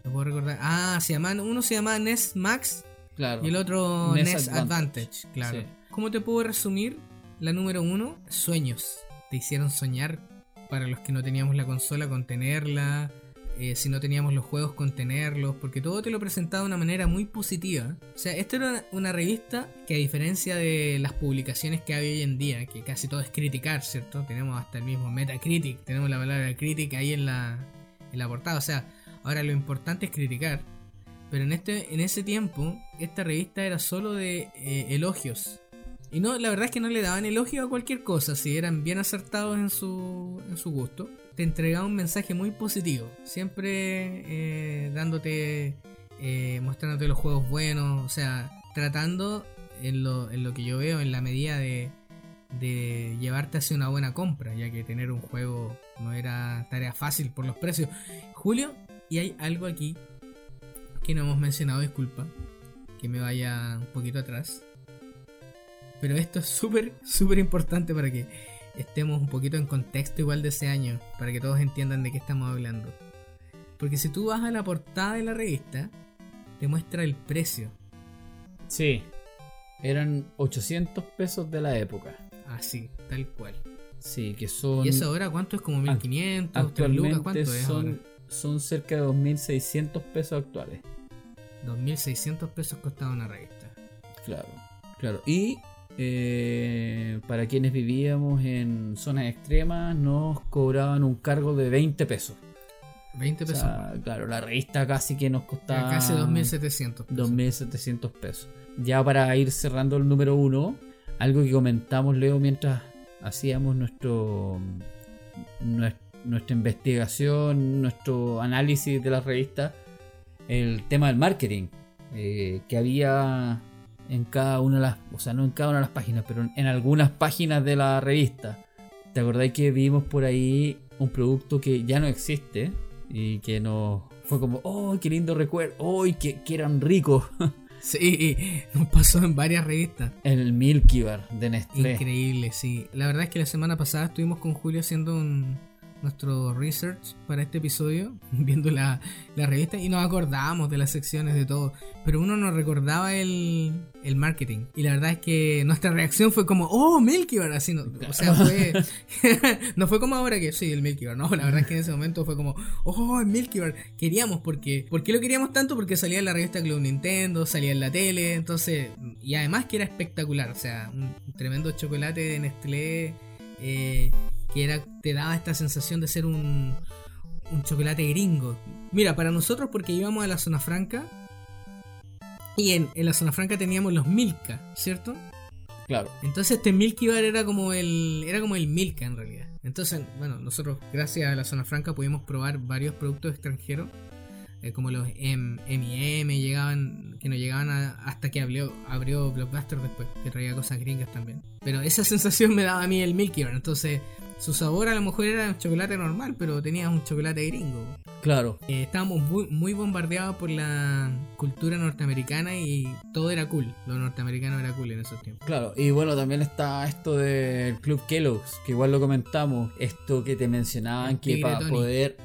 No puedo recordar. Ah, se llamaban, uno se llamaba NES Max Claro. y el otro NES NES, Advantage. Advantage, Claro. sí. ¿Cómo te puedo resumir? La número uno, sueños. Te hicieron soñar para los que no teníamos la consola con tenerla. eh, si no teníamos los juegos con tenerlos, porque todo te lo presentaba de una manera muy positiva. O sea, esta era una, revista que a diferencia de las publicaciones que hay hoy en día, que casi todo es criticar, ¿cierto? Tenemos hasta el mismo Metacritic, tenemos la palabra critic ahí en la, en la portada. O sea, ahora lo importante es criticar. Pero en, este, en ese tiempo, esta revista era solo de eh, elogios. Y no, la verdad es que no le daban elogio a cualquier cosa, si eran bien acertados en su, en su gusto. Te entregaba un mensaje muy positivo, siempre eh, dándote, eh, mostrándote los juegos buenos, o sea, tratando en lo, en lo que yo veo, en la medida de, de llevarte hacia una buena compra, ya que tener un juego no era tarea fácil por los precios. Julio, y hay algo aquí que no hemos mencionado, disculpa, que me vaya un poquito atrás. Pero esto es súper, súper importante para que estemos un poquito en contexto igual de ese año, para que todos entiendan de qué estamos hablando. Porque si tú vas a la portada de la revista, te muestra el precio. Sí. Eran 800 pesos de la época. Así, tal cual. Sí, que son. ¿Y eso ahora cuánto es? ¿Como 1500? 3 lucas? actualmente ¿Cuánto es ahora? son, son cerca de 2.600 pesos actuales. 2600 pesos costaba una revista. Claro, claro. Y eh, para quienes vivíamos en zonas extremas, nos cobraban un cargo de 20 pesos. 20 O pesos. sea, claro, la revista casi que nos costaba casi 2700 pesos. 2.700 pesos. Ya para ir cerrando el número uno, algo que comentamos, Leo, mientras hacíamos nuestro, nues- nuestra investigación, nuestro análisis de la revista, el tema del marketing, eh, que había en cada una de las, o sea, no en cada una de las páginas, pero en, en algunas páginas de la revista. ¿Te acordáis que vimos por ahí un producto que ya no existe y que nos fue como, oh, qué lindo recuerdo, oh, que, que eran ricos! Sí, nos pasó en varias revistas. El Milky Bar de Nestlé. Increíble, sí. La verdad es que la semana pasada estuvimos con Julio haciendo un, nuestro research para este episodio, viendo la, la revista, y nos acordábamos de las secciones de todo, pero uno no recordaba el, el marketing. Y la verdad es que nuestra reacción fue como, oh, Milky Bar, así, no, o sea, fue, no fue como ahora que sí, el Milky Bar, no, la verdad es que en ese momento fue como, oh, el Milky Bar, queríamos, porque, ¿por qué lo queríamos tanto? Porque salía en la revista Club Nintendo, salía en la tele, entonces, y además que era espectacular, o sea, un tremendo chocolate de Nestlé. Eh, que era, te daba esta sensación de ser un, un chocolate gringo. Mira, para nosotros, porque íbamos a la zona franca, y en, en la zona franca teníamos los Milka, ¿cierto? Claro. Entonces este Milky Bar era como el era como el Milka en realidad. Entonces, bueno, nosotros gracias a la zona franca pudimos probar varios productos extranjeros, eh, como los M&M llegaban que no llegaban a- hasta que abrió, abrió Blockbuster después, que traía cosas gringas también. Pero esa sensación me daba a mí el Milky Bar, entonces su sabor a lo mejor era un chocolate normal, pero tenía un chocolate gringo. Claro. Eh, estábamos muy, muy bombardeados por la cultura norteamericana y todo era cool. Lo norteamericano era cool en esos tiempos. Claro, y bueno, también está esto del Club Kellogg's, que igual lo comentamos, esto que te mencionaban El que para Tony. poder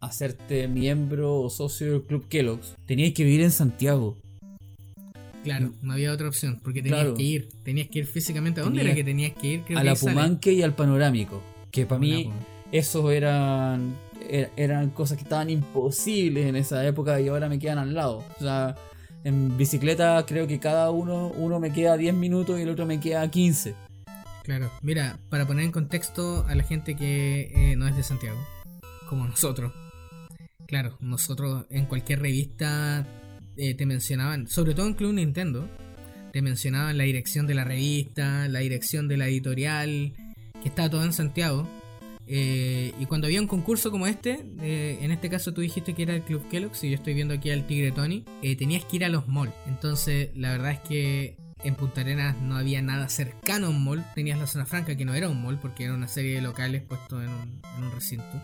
hacerte miembro o socio del Club Kellogg's, tenías que vivir en Santiago. Claro, no había otra opción, porque tenías Claro. que ir. Tenías que ir físicamente. ¿A dónde Tenías- era que tenías que ir? Creo a que la sale. Pumanque y al Panorámico, que para mí esos eran, er- eran cosas que estaban imposibles en esa época y ahora me quedan al lado. O sea, en bicicleta creo que cada uno, uno me queda 10 minutos y el otro me queda 15. Claro, mira, para poner en contexto a la gente que eh, no es de Santiago, como nosotros. Claro, nosotros en cualquier revista eh, te mencionaban, sobre todo en Club Nintendo, te mencionaban la dirección de la revista, la dirección de la editorial, que estaba todo en Santiago. Eh, y cuando había un concurso como este, eh, en este caso tú dijiste que era el Club Kellogg's y yo estoy viendo aquí al Tigre Tony, eh, tenías que ir a los malls. Entonces, la verdad es que en Punta Arenas no había nada cercano a un mall. Tenías la zona franca que no era un mall porque era una serie de locales puestos en un, recinto.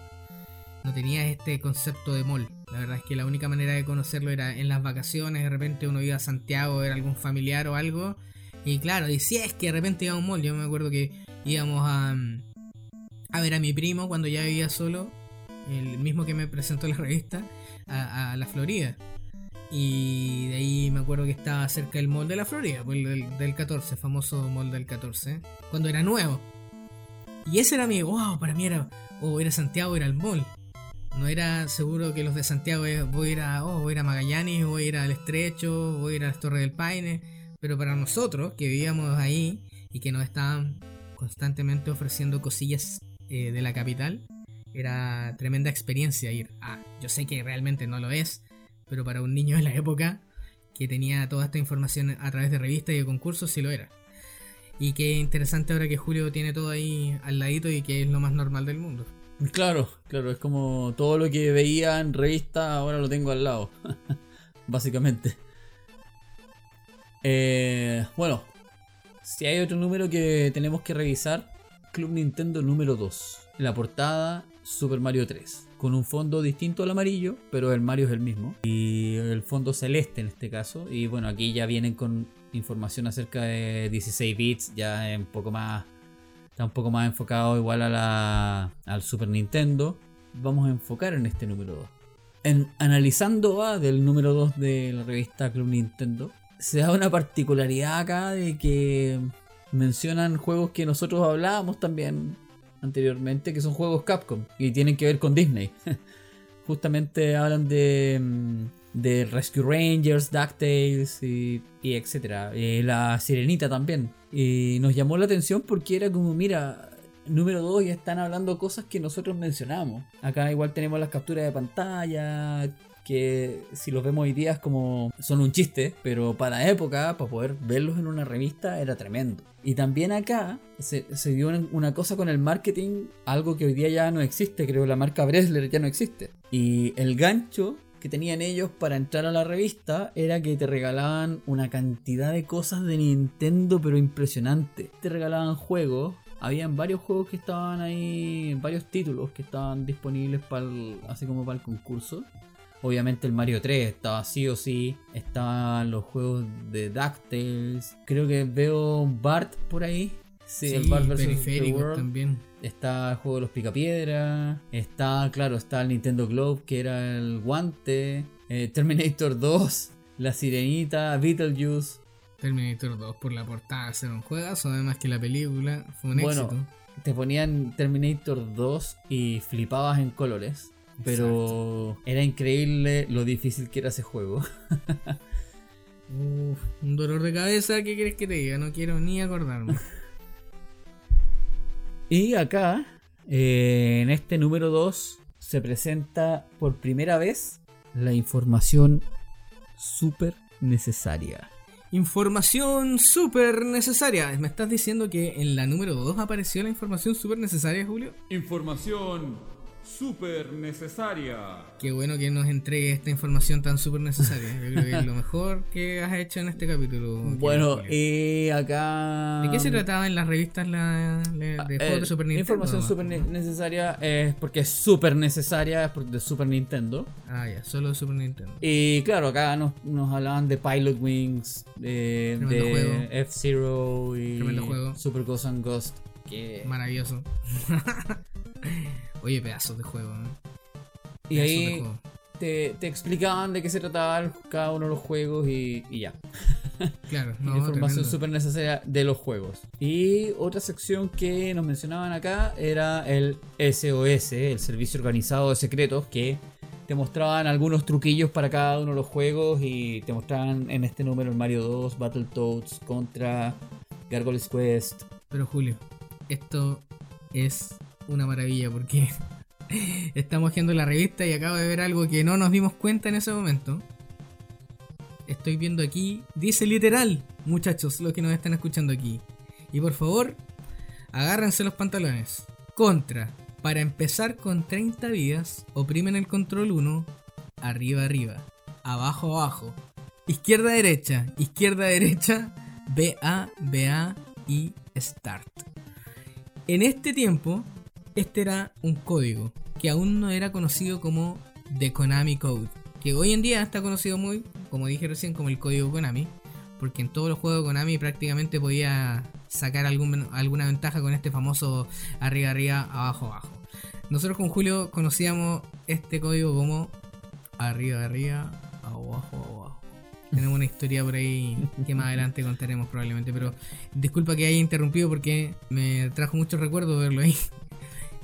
No tenías este concepto de mall. La verdad es que la única manera de conocerlo era en las vacaciones. De repente uno iba a Santiago, era algún familiar o algo. Y claro, y si es que de repente iba a un mall. Yo me acuerdo que íbamos a, a ver a mi primo cuando ya vivía solo. El mismo que me presentó la revista. A, la Florida. Y de ahí me acuerdo que estaba cerca del mall de la Florida, pues, el del, del 14, famoso mall del 14, cuando era nuevo. Y ese era mi, wow, para mí era, o era Santiago, era el mall. No era seguro que los de Santiago eh, voy a ir a, oh, voy a ir a Magallanes, voy a ir al Estrecho, voy a ir a las Torres del Paine. Pero para nosotros, que vivíamos ahí y que nos estaban constantemente ofreciendo cosillas eh, de la capital, era tremenda experiencia ir. Ah, yo sé que realmente no lo es, pero para un niño de la época que tenía toda esta información a través de revistas y de concursos, sí lo era. Y qué interesante ahora que Julio tiene todo ahí al ladito y que es lo más normal del mundo. Claro, claro, es como todo lo que veía en revista ahora lo tengo al lado. Básicamente. Eh, bueno, si hay otro número que tenemos que revisar, Club Nintendo número 2. La portada Super Mario 3. Con un fondo distinto al amarillo, pero el Mario es el mismo. Y el fondo celeste en este caso. Y bueno, aquí ya vienen con información acerca de 16 bits, ya un poco más Está un poco más enfocado igual a la, al Super Nintendo. Vamos a enfocar en este número 2. En, analizando A del número 2 de la revista Club Nintendo, se da una particularidad acá de que mencionan juegos que nosotros hablábamos también anteriormente, que son juegos Capcom y tienen que ver con Disney. Justamente hablan de, mm, de Rescue Rangers, DuckTales y, y etcétera. Eh, la Sirenita también. Y nos llamó la atención porque era como, mira, número 2 ya están hablando cosas que nosotros mencionamos. Acá igual tenemos las capturas de pantalla, que si los vemos hoy día es como son un chiste, pero para la época, para poder verlos en una revista, era tremendo. Y también acá se, dio una, una cosa con el marketing, algo que hoy día ya no existe, creo la marca Bresler ya no existe. Y el gancho que tenían ellos para entrar a la revista era que te regalaban una cantidad de cosas de Nintendo, pero impresionante. Te regalaban juegos. Habían varios juegos que estaban ahí, varios títulos que estaban disponibles para así como para el concurso. Obviamente el Mario 3 estaba sí o sí. Estaban los juegos de DuckTales. Creo que veo Bart por ahí. Sí, el Bart vs. The World. también. Está el juego de los picapiedra. Está, claro, está el Nintendo Globe, que era el guante. eh, Terminator 2. La Sirenita. Beetlejuice. Terminator 2 por la portada ser un juegazo, además que la película fue un Bueno, éxito. Te ponían Terminator 2 y flipabas en colores. Pero era increíble lo difícil que era ese juego. Uf, un dolor de cabeza, ¿qué quieres que te diga? No quiero ni acordarme. Y acá, eh, en este número 2, se presenta por primera vez la información súper necesaria. Información súper necesaria. ¿Me estás diciendo que en la número 2 apareció la información súper necesaria, Julio? Información súper necesaria. Qué bueno que nos entregue esta información tan súper necesaria. Yo creo que es lo mejor que has hecho en este capítulo. Bueno, y acá... ¿De qué se trataba en las revistas la, la- de Eh, juegos de Super Nintendo? Información súper ne- necesaria es porque es súper necesaria, es por- de Super Nintendo. Ah, ya, solo de Super Nintendo. Y claro, acá nos, nos hablaban de Pilot Wings, de, F-Zero y juego. Super Ghost and Ghost. Que... Maravilloso. Oye, pedazos de juego. Y Pedazos ahí juego. te, te explicaban de qué se trataba cada uno de los juegos y, y ya. Claro, no, Información súper necesaria de los juegos. Y otra sección que nos mencionaban acá era el SOS, el Servicio Organizado de Secretos, que te mostraban algunos truquillos para cada uno de los juegos y te mostraban en este número el Mario 2, Battletoads, Contra, Gargoyles Quest. Pero Julio, esto es una maravilla porque estamos viendo la revista y acabo de ver algo que no nos dimos cuenta en ese momento. Estoy viendo aquí, dice literal, muchachos, los que nos están escuchando aquí. Y por favor, agárrense los pantalones. Contra, para empezar con 30 vidas, oprimen el control 1, arriba arriba, abajo abajo, izquierda derecha, izquierda derecha, BA, BA y Start. En este tiempo, este era un código que aún no era conocido como The Konami Code, que hoy en día está conocido muy, como dije recién, como el código Konami, porque en todos los juegos de Konami prácticamente podía sacar algún- alguna ventaja con este famoso arriba arriba, abajo abajo. Nosotros con Julio conocíamos este código como arriba arriba, abajo abajo. Tenemos una historia por ahí que más adelante contaremos probablemente, pero disculpa que haya interrumpido porque me trajo muchos recuerdos verlo ahí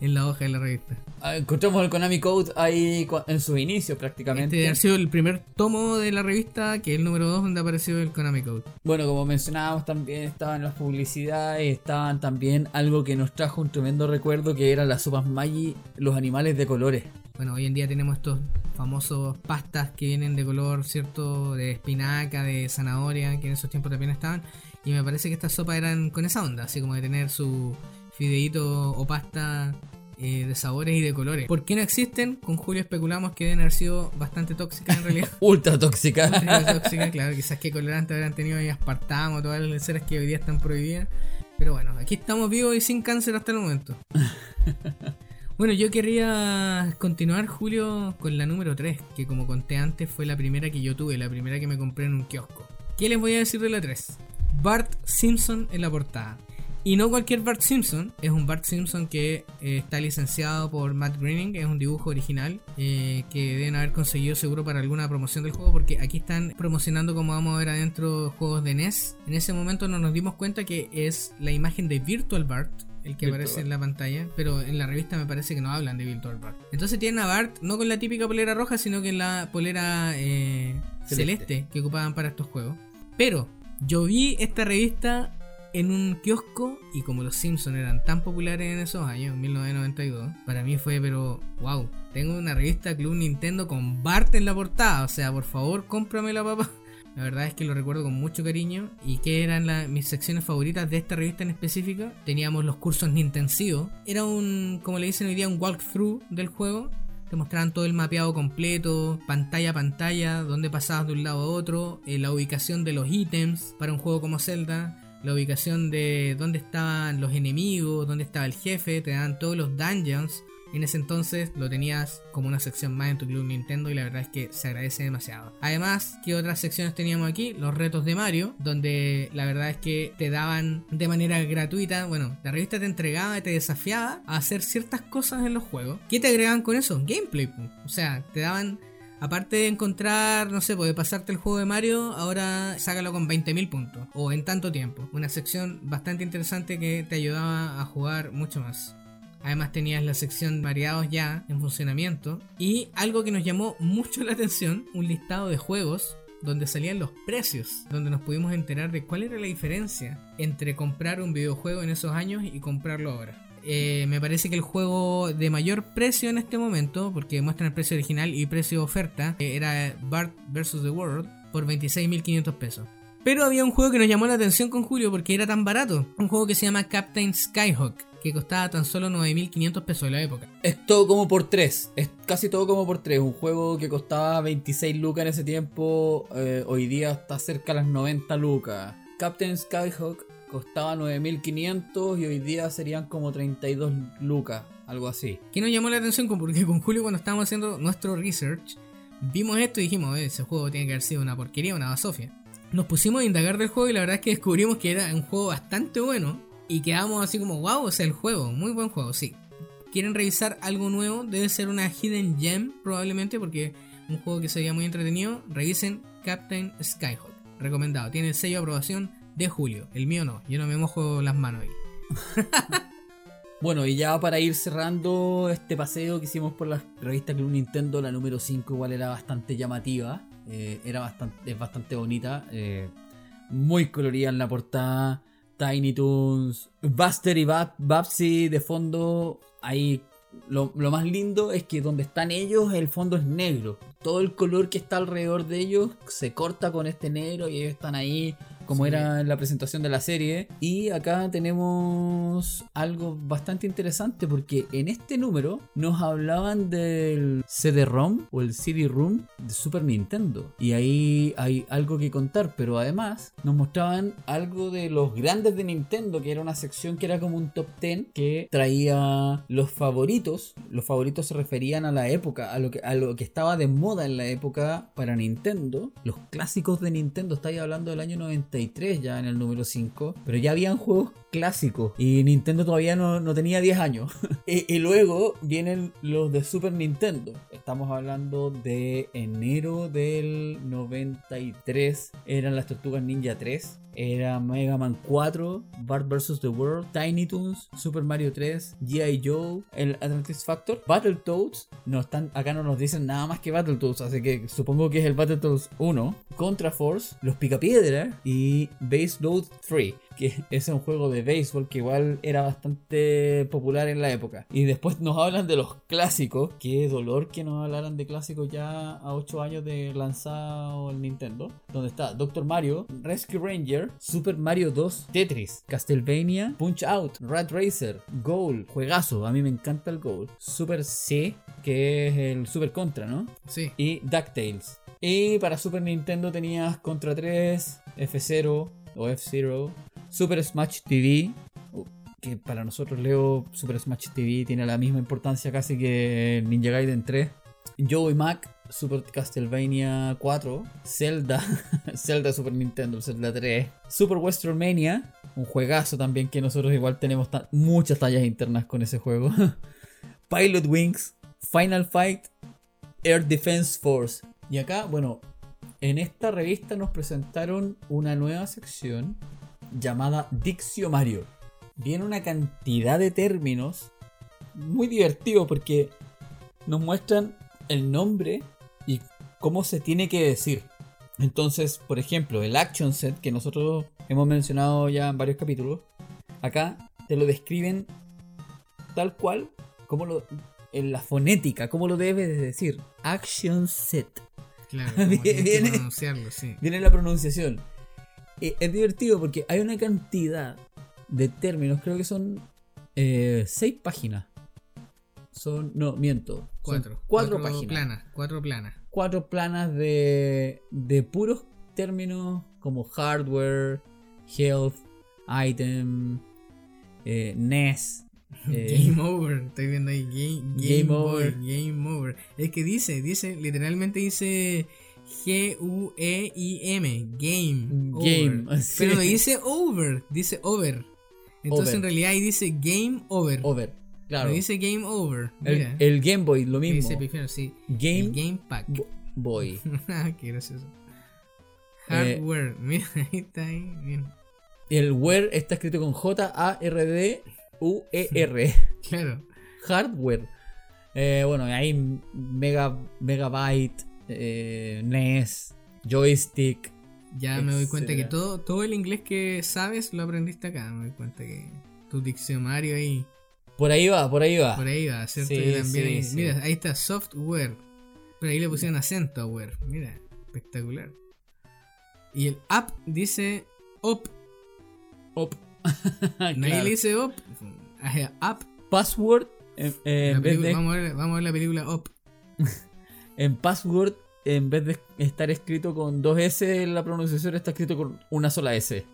en la hoja de la revista. Ah, Encontramos el Konami Code ahí en sus inicios prácticamente. Este ha sido el primer tomo de la revista, que es el número 2 donde apareció el Konami Code. Bueno, como mencionábamos también estaban las publicidades, estaban también algo que nos trajo un tremendo recuerdo que eran las sopas Maggi, los animales de colores. Bueno, hoy en día tenemos estos famosos pastas que vienen de color, ¿cierto? De espinaca, de zanahoria, que en esos tiempos también estaban. Y me parece que estas sopas eran con esa onda, así como de tener su fideíto o pasta eh, de sabores y de colores. ¿Por qué no existen? Con Julio especulamos que deben haber sido bastante tóxicas en realidad. Ultra tóxica. Ultra tóxica, claro, quizás qué colorante habrán tenido ahí aspartamo, todas las leceras que hoy día están prohibidas. Pero bueno, aquí estamos vivos y sin cáncer hasta el momento. Bueno, yo querría continuar, Julio, con la número 3, que como conté antes fue la primera que yo tuve, la primera que me compré en un kiosco. ¿Qué les voy a decir de la 3? Bart Simpson en la portada. Y no cualquier Bart Simpson, es un Bart Simpson que eh, está licenciado por Matt Groening, es un dibujo original eh, que deben haber conseguido seguro para alguna promoción del juego, porque aquí están promocionando como vamos a ver adentro juegos de NES. En ese momento no nos dimos cuenta que es la imagen de Virtual Bart, el que Virtual aparece en la pantalla, pero en la revista me parece que no hablan de Virtual Bart. Entonces tienen a Bart no con la típica polera roja, sino que en la polera eh, Celeste. celeste que ocupaban para estos juegos. Pero yo vi esta revista en un kiosco y como los Simpsons eran tan populares en esos años, 1992, para mí fue pero wow, tengo una revista Club Nintendo con Bart en la portada, o sea, por favor, cómpramela papá. La verdad es que lo recuerdo con mucho cariño y que eran mis secciones favoritas de esta revista en específica. Teníamos los cursos Nintensivos. Era un, como le dicen hoy día, un walkthrough del juego. Te mostraban todo el mapeado completo, pantalla a pantalla, dónde pasabas de un lado a otro, eh, la ubicación de los ítems para un juego como Zelda, la ubicación de dónde estaban los enemigos, dónde estaba el jefe, te dan todos los dungeons En ese entonces lo tenías como una sección más en tu club Nintendo y la verdad es que se agradece demasiado. Además, ¿qué otras secciones teníamos aquí? Los retos de Mario, donde la verdad es que te daban de manera gratuita, bueno, la revista te entregaba y te desafiaba a hacer ciertas cosas en los juegos. ¿Qué te agregaban con eso? Gameplay. O sea, te daban Aparte de encontrar, no sé, pues de pasarte el juego de Mario, ahora sácalo con 20.000 puntos o en tanto tiempo. Una sección bastante interesante que te ayudaba a jugar mucho más. Además tenías la sección variados ya en funcionamiento y algo que nos llamó mucho la atención, un listado de juegos donde salían los precios, donde nos pudimos enterar de cuál era la diferencia entre comprar un videojuego en esos años y comprarlo ahora. Eh, me parece que el juego de mayor precio en este momento, porque muestran el precio original y precio oferta, eh, era Bart vs. The World por 26.500 pesos. Pero había un juego que nos llamó la atención con Julio porque era tan barato. Un juego que se llama Captain Skyhawk, que costaba tan solo 9.500 pesos en la época. Es todo como por 3. Es casi todo como por 3. Un juego que costaba 26 lucas en ese tiempo. eh, hoy día está cerca a las 90 lucas. Captain Skyhawk costaba 9500 y hoy día serían como 32 lucas. Algo así. Que nos llamó la atención porque con Julio cuando estábamos haciendo nuestro research, vimos esto y dijimos, "Eh, ese juego tiene que haber sido una porquería, una basofia. Nos pusimos a indagar del juego y la verdad es que descubrimos que era un juego bastante bueno y quedamos así como, wow, o sea, el juego, muy buen juego, sí. ¿Quieren revisar algo nuevo? Debe ser una Hidden Gem probablemente porque un juego que sería muy entretenido. Revisen Captain Skyhawk. Recomendado. Tiene el sello de aprobación de Julio. El mío no. Yo no me mojo las manos ahí. Bueno, y ya para ir cerrando este paseo que hicimos por la revista Club Nintendo, la número 5 igual era bastante llamativa, eh, era bastante, es bastante bonita, eh, muy colorida en la portada, Tiny Toons, Buster y Bab- Babsy de fondo, ahí lo más lindo es que donde están ellos el fondo es negro, todo el color que está alrededor de ellos se corta con este negro y ellos están ahí como Sí. era en la presentación de la serie. Y acá tenemos algo bastante interesante porque en este número nos hablaban del CD-ROM o el CD-ROOM de Super Nintendo. Y ahí hay algo que contar, pero además nos mostraban algo de los grandes de Nintendo, que era una sección que era como un top 10 que traía los favoritos. Los favoritos se referían a la época, a lo que, a lo que estaba de moda en la época para Nintendo. Los clásicos de Nintendo, estáis hablando del año 93 ya en el número 5, pero ya habían juegos clásicos y Nintendo todavía no, no tenía 10 años. y, luego vienen los de Super Nintendo. Estamos hablando de enero del 93. Eran las Tortugas Ninja 3. Era Mega Man 4, Bart vs. The World, Tiny Toons, Super Mario 3, G.I. Joe, el Atlantis Factor, Battletoads. No están, acá no nos dicen nada más que Battletoads, así que supongo que es el Battletoads 1, Contra Force, Los Picapiedra y Base Load 3 que es un juego de béisbol que igual era bastante popular en la época. Y después nos hablan de los clásicos. Qué dolor que nos hablaran de clásicos ya a 8 años de lanzado el Nintendo. Donde está Doctor Mario, Rescue Ranger, Super Mario 2, Tetris, Castlevania, Punch Out, Rat Racer, Goal, juegazo. A mí me encanta el Goal. Super C, que es el Super Contra, ¿no? Sí. y DuckTales. Y para Super Nintendo tenías Contra 3, F0 o F-Zero, Super Smash TV, uh, que para nosotros Leo Super Smash TV tiene la misma importancia casi que Ninja Gaiden 3, Joey Mac, Super Castlevania 4, Zelda, Zelda Super Nintendo, Zelda 3, Super Western Mania, un juegazo también que nosotros igual tenemos muchas tallas internas con ese juego, Pilot Wings, Final Fight, Air Defense Force. Y acá, bueno, en esta revista nos presentaron una nueva sección llamada Diccio Mario. Viene una cantidad de términos muy divertido porque nos muestran el nombre y cómo se tiene que decir. Entonces, por ejemplo, el action set que nosotros hemos mencionado ya en varios capítulos, acá te lo describen tal cual como lo en la fonética, como lo debes de decir. Action set. Claro, como tienes que Viene- pronunciarlo, sí. Viene la pronunciación. Eh, es divertido porque hay una cantidad de términos, creo que son eh, seis páginas. Son, no, miento. son Cuatro. cuatro, páginas. planas. Cuatro planas. Cuatro planas de, de puros términos como hardware, health, item, eh, NES, Eh, Game over, estoy viendo ahí Game, game, Game Boy, over. Game over. Es que dice, dice, literalmente dice G-U-E-I-M, Game. Game, over. sí. Pero no dice over, dice over. Entonces Over. en realidad ahí dice Game over. over. Claro. No dice Game over. el, Game Boy, lo mismo. dice primero, sí. Game, El Game Pack. Bo- Boy. Qué gracioso. Eh, Hardware. Mira, ahí está ahí. El Wear está escrito con J-A-R-D-U-E-R. Claro. Hardware. Eh, bueno, hay mega, megabyte, eh, NES, joystick. Ya me doy cuenta que todo, todo el inglés que sabes lo aprendiste acá. Me doy cuenta que tu diccionario ahí, Por ahí va, por ahí va. por ahí va, ¿cierto? Sí, también sí, ahí, sí. mira, ahí está software. Pero ahí le pusieron acento a ware. Mira, espectacular. Y el app dice op. Op. Claro. le dice. Ah, App. Password. En, eh, en vez película- de, vamos, a ver, vamos a ver la película op. en password, en vez de estar escrito con dos S en la pronunciación, está escrito con una sola S.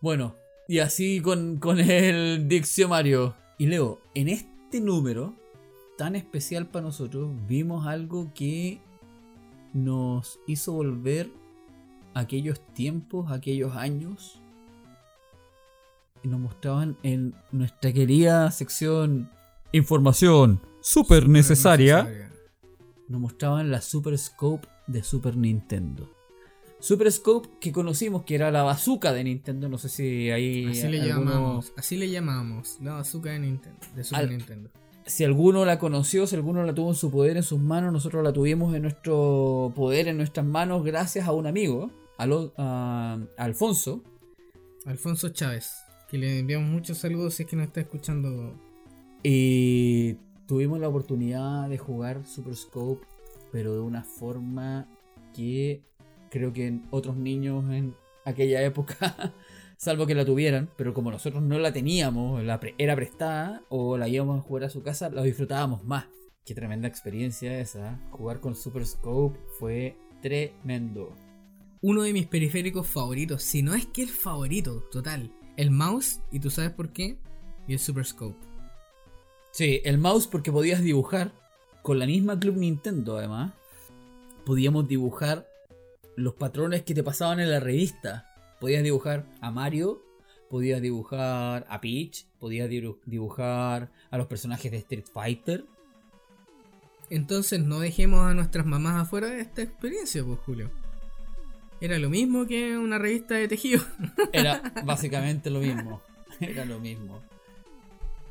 Bueno, y así con, con el diccionario. Y Leo, en este número tan especial para nosotros, vimos algo que nos hizo volver aquellos tiempos, aquellos años. Y nos mostraban en nuestra querida sección Información súper necesaria. nos mostraban la Super Scope de Super Nintendo. Super Scope que conocimos que era la bazooka de Nintendo, no sé si ahí Así le alguno- llamamos. Así le llamamos. La bazooka de Nintendo. De Super Al- Nintendo. si alguno la conoció, si alguno la tuvo en su poder, en sus manos, nosotros la tuvimos en nuestro poder, en nuestras manos, gracias a un amigo, a, Lo- a- a Alfonso. Alfonso Chávez. Que le enviamos muchos saludos si es que nos está escuchando. Y tuvimos la oportunidad de jugar Super Scope, pero de una forma que creo que otros niños en aquella época, salvo que la tuvieran, pero como nosotros no la teníamos, la pre- era prestada o la íbamos a jugar a su casa, la disfrutábamos más. Qué tremenda experiencia esa. Jugar con Super Scope fue tremendo. Uno de mis periféricos favoritos. Si no es que el favorito, total. El mouse. Y tú sabes por qué. Y el Super Scope. Sí, el mouse porque podías dibujar con la misma Club Nintendo además. Podíamos dibujar los patrones que te pasaban en la revista. Podías dibujar a Mario, podías dibujar a Peach, podías dibu- dibujar a los personajes de Street Fighter. Entonces no dejemos a nuestras mamás afuera de esta experiencia, pues Julio. Era lo mismo que una revista de tejido. Era básicamente lo mismo. Era lo mismo.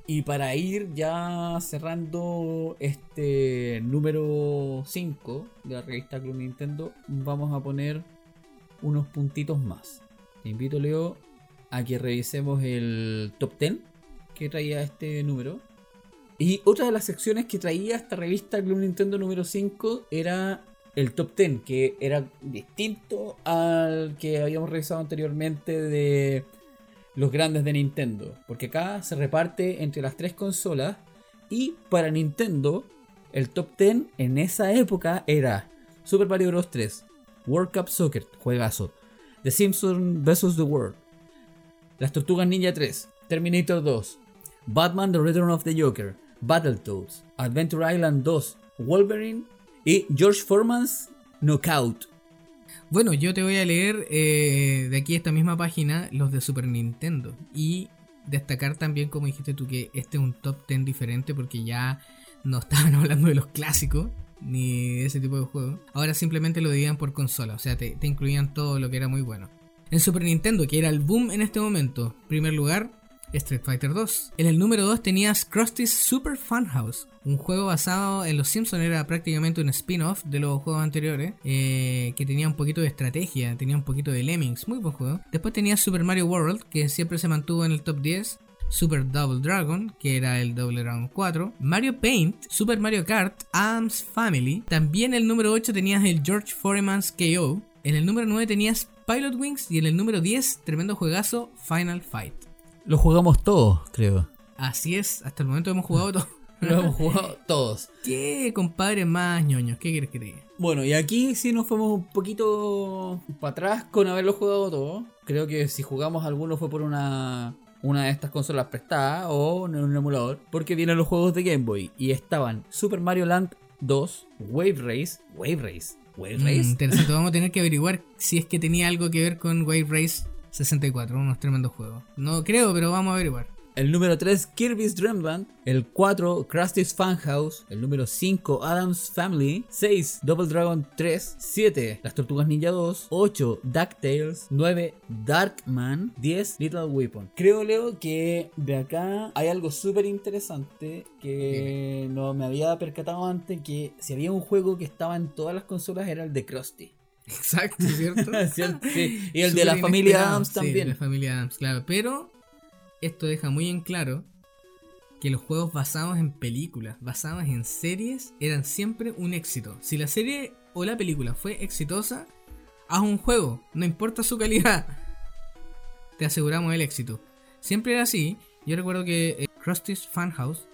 Y para ir ya cerrando este número 5 de la revista Club Nintendo, vamos a poner unos puntitos más. Te invito, Leo, a que revisemos el top 10 que traía este número. Y otra de las secciones que traía esta revista Club Nintendo número 5 era el top 10, que era distinto al que habíamos revisado anteriormente de los grandes de Nintendo. Porque acá se reparte entre las tres consolas. Y para Nintendo, el top 10 en esa época era Super Mario Bros. 3, World Cup Soccer, juegazo, The Simpsons vs. The World, Las Tortugas Ninja 3, Terminator 2, Batman The Return of the Joker, Battletoads, Adventure Island 2, Wolverine y George Foreman's Knockout. Bueno, yo te voy a leer eh, de aquí esta misma página los de Super Nintendo. Y destacar también, como dijiste tú, que este es un top 10 diferente porque ya no estaban hablando de los clásicos ni de ese tipo de juegos. Ahora simplemente lo dividían por consola, o sea, te, te incluían todo lo que era muy bueno. En Super Nintendo, que era el boom en este momento, primer lugar, Street Fighter 2. En el número 2 tenías Krusty's Super Funhouse, un juego basado en los Simpsons, era prácticamente un spin-off de los juegos anteriores, eh, que tenía un poquito de estrategia, tenía un poquito de Lemmings, muy buen juego. Después tenías Super Mario World, que siempre se mantuvo en el top 10. Super Double Dragon, que era el Double Dragon 4, Mario Paint, Super Mario Kart, Adams Family. También el número 8 tenías el George Foreman's KO. En el número 9 tenías Pilot Wings y en el número 10, tremendo juegazo, Final Fight. Lo jugamos todos, creo. Así es, hasta el momento hemos jugado todo. Lo hemos jugado todos. ¿Qué compadres más ñoños? ¿Qué quieres que te diga? Bueno, y aquí sí nos fuimos un poquito para atrás con haberlo jugado todo. Creo que si jugamos alguno fue por una una de estas consolas prestadas o en un emulador, porque vienen los juegos de Game Boy y estaban Super Mario Land 2, Wave Race, Wave Race, Wave Mm, Race. interesante, vamos a tener que averiguar si es que tenía algo que ver con Wave Race 64, unos tremendos juegos. No creo, pero vamos a averiguar. El número 3, Kirby's Dream Land. El 4, Krusty's Funhouse. El número 5, Adam's Family. 6, Double Dragon 3. 7, Las Tortugas Ninja 2. 8, DuckTales. 9, Darkman. 10, Little Weapon. Creo, Leo, que de acá hay algo súper interesante que no me había percatado antes. Que si había un juego que estaba en todas las consolas era el de Krusty. Exacto, ¿cierto? ¿Cierto? Sí. Y el de la familia. Adams también. la familia Adams, claro. Pero esto deja muy en claro que los juegos basados en películas, basados en series, eran siempre un éxito. Si la serie o la película fue exitosa, haz un juego, no importa su calidad. Te aseguramos el éxito. Siempre era así. Yo recuerdo que eh, Krusty's Funhouse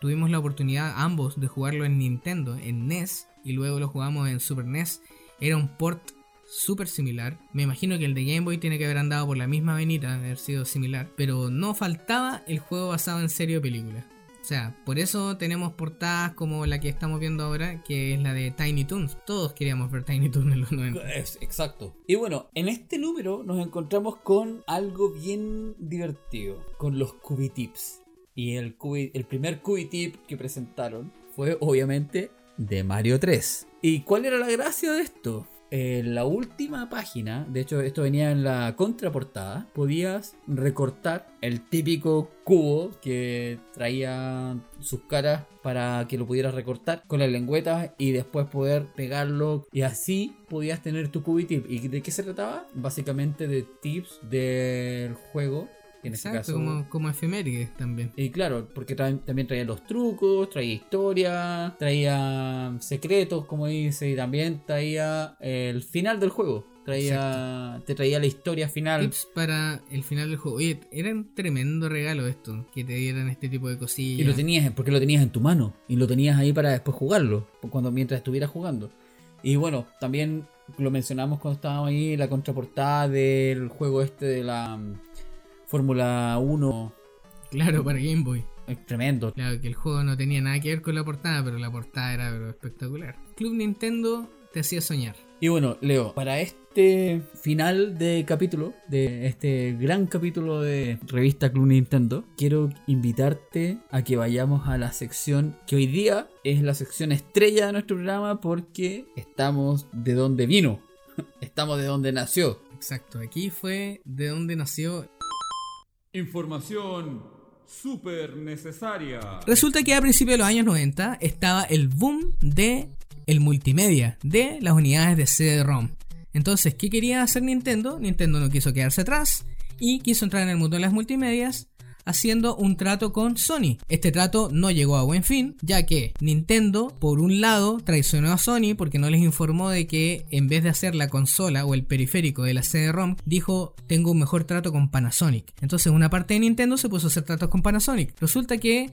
tuvimos la oportunidad ambos de jugarlo en Nintendo, en NES, y luego lo jugamos en Super NES. Era un port súper similar. Me imagino que el de Game Boy tiene que haber andado por la misma venita, haber sido similar. Pero no faltaba el juego basado en serie o película. O sea, por eso tenemos portadas como la que estamos viendo ahora, que es la de Tiny Toons. Todos queríamos ver Tiny Toons en los 90. Es, exacto. Y bueno, en este número nos encontramos con algo bien divertido, con los Cubitips. Y el, cubi- el primer que presentaron fue obviamente de Mario 3. ¿Y cuál era la gracia de esto? En la última página, de hecho esto venía en la contraportada, podías recortar el típico cubo que traía sus caras para que lo pudieras recortar con las lengüetas y después poder pegarlo y así podías tener tu cubitip. ¿Y de qué se trataba? Básicamente de tips del juego. En este Exacto, caso, como, como efemérides también. y claro, porque tra- también traía los trucos, traía historia, traía secretos, como dice, y también traía el final del juego. Traía, te traía la historia final. Tips para el final del juego. Oye, era un tremendo regalo esto, que te dieran este tipo de cosillas. Y lo tenías, porque lo tenías en tu mano. Y lo tenías ahí para después jugarlo. Cuando, mientras estuvieras jugando. Y bueno, también lo mencionamos cuando estábamos ahí, la contraportada del juego este de la Fórmula 1. Claro, para Game Boy. Es tremendo. Claro, que el juego no tenía nada que ver con la portada, pero la portada era pero, espectacular. Club Nintendo te hacía soñar. Y bueno, Leo, para este final de capítulo, de este gran capítulo de revista Club Nintendo, quiero invitarte a que vayamos a la sección que hoy día es la sección estrella de nuestro programa porque estamos de donde vino, estamos de donde nació. Exacto, aquí fue de donde nació. Información súper necesaria. Resulta que a principios de los años 90 estaba el boom de el multimedia, de las unidades de CD-ROM. Entonces, ¿qué quería hacer Nintendo? Nintendo no quiso quedarse atrás y quiso entrar en el mundo de las multimedias haciendo un trato con Sony. Este trato no llegó a buen fin, ya que Nintendo, por un lado, traicionó a Sony porque no les informó de que en vez de hacer la consola o el periférico de la CD-ROM, dijo, tengo un mejor trato con Panasonic. Entonces una parte de Nintendo se puso a hacer tratos con Panasonic. Resulta que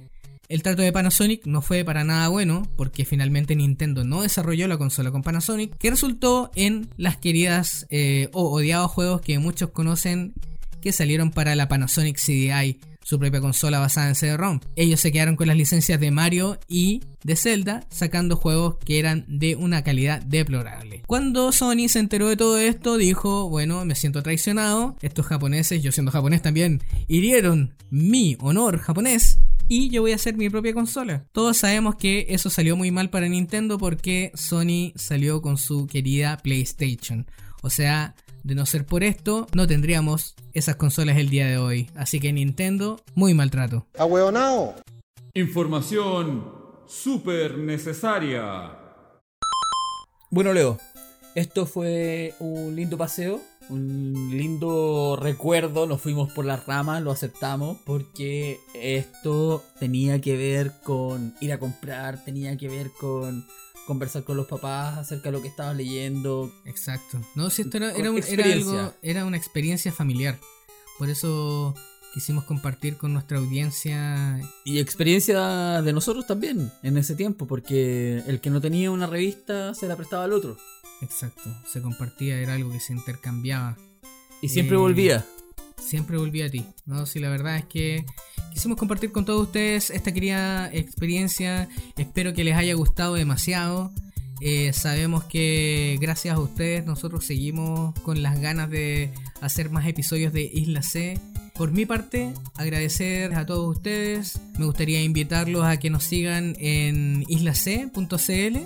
el trato de Panasonic no fue para nada bueno porque finalmente Nintendo no desarrolló la consola con Panasonic, que resultó en las queridas eh, o odiados juegos que muchos conocen que salieron para la Panasonic CDI, su propia consola basada en CD-ROM. Ellos se quedaron con las licencias de Mario y de Zelda, sacando juegos que eran de una calidad deplorable. Cuando Sony se enteró de todo esto, dijo, bueno, me siento traicionado, estos japoneses, yo siendo japonés también, hirieron mi honor japonés y yo voy a hacer mi propia consola. Todos sabemos que eso salió muy mal para Nintendo porque Sony salió con su querida PlayStation. O sea, de no ser por esto, no tendríamos esas consolas el día de hoy. Así que Nintendo, muy maltrato. ¡Ahueonao! Información súper necesaria. Bueno, Leo, esto fue un lindo paseo, un lindo recuerdo. Nos fuimos por las ramas, lo aceptamos, porque esto tenía que ver con ir a comprar, tenía que ver con conversar con los papás acerca de lo que estabas leyendo. Exacto. No, si esto era, era, un- era experiencia. algo, era una experiencia familiar. Por eso quisimos compartir con nuestra audiencia. Y experiencia de nosotros también en ese tiempo, porque el que no tenía una revista se la prestaba al otro. Exacto. Se compartía, era algo que se intercambiaba. Y siempre Eh, volvía. siempre volví a ti. ¿no? Si la verdad es que quisimos compartir con todos ustedes esta querida experiencia. Espero que les haya gustado demasiado. Eh, sabemos que gracias a ustedes nosotros seguimos con las ganas de hacer más episodios de Isla C. Por mi parte, agradecer a todos ustedes. Me gustaría invitarlos a que nos sigan en islac.cl,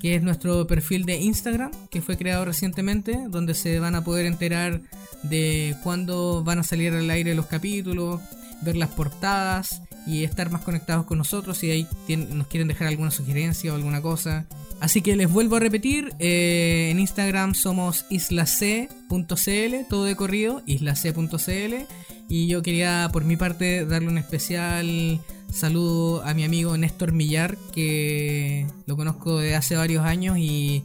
que es nuestro perfil de Instagram, que fue creado recientemente, donde se van a poder enterar de cuándo van a salir al aire los capítulos, ver las portadas y estar más conectados con nosotros si ahí nos quieren dejar alguna sugerencia o alguna cosa. Así que les vuelvo a repetir, eh, en Instagram somos islac.cl, todo de corrido, islac.cl. Y yo quería por mi parte darle un especial saludo a mi amigo Néstor Millar, que lo conozco de hace varios años y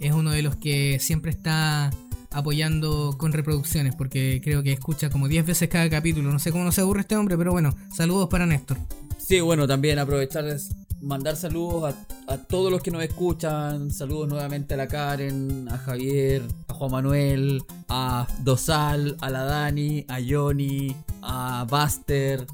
es uno de los que siempre está apoyando con reproducciones, porque creo que escucha como 10 veces cada capítulo. No sé cómo no se aburre este hombre, pero bueno, saludos para Néstor. Sí, bueno, también aprovechar mandar saludos a, todos los que nos escuchan. Saludos nuevamente a la Karen, a Javier, a Juan Manuel, a Dosal, a la Dani, a Johnny, a Buster,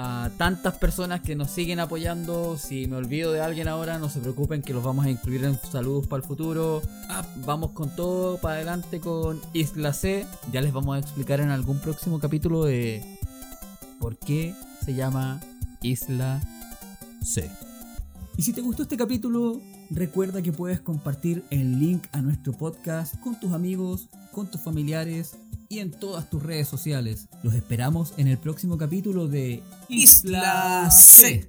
a tantas personas que nos siguen apoyando. Si me olvido de alguien ahora, no se preocupen que los vamos a incluir en saludos para el futuro. Ah, vamos con todo para adelante con Isla C. Ya les vamos a explicar en algún próximo capítulo de por qué se llama Isla C. Y si te gustó este capítulo, recuerda que puedes compartir el link a nuestro podcast con tus amigos, con tus familiares y en todas tus redes sociales. Los esperamos en el próximo capítulo de Isla C.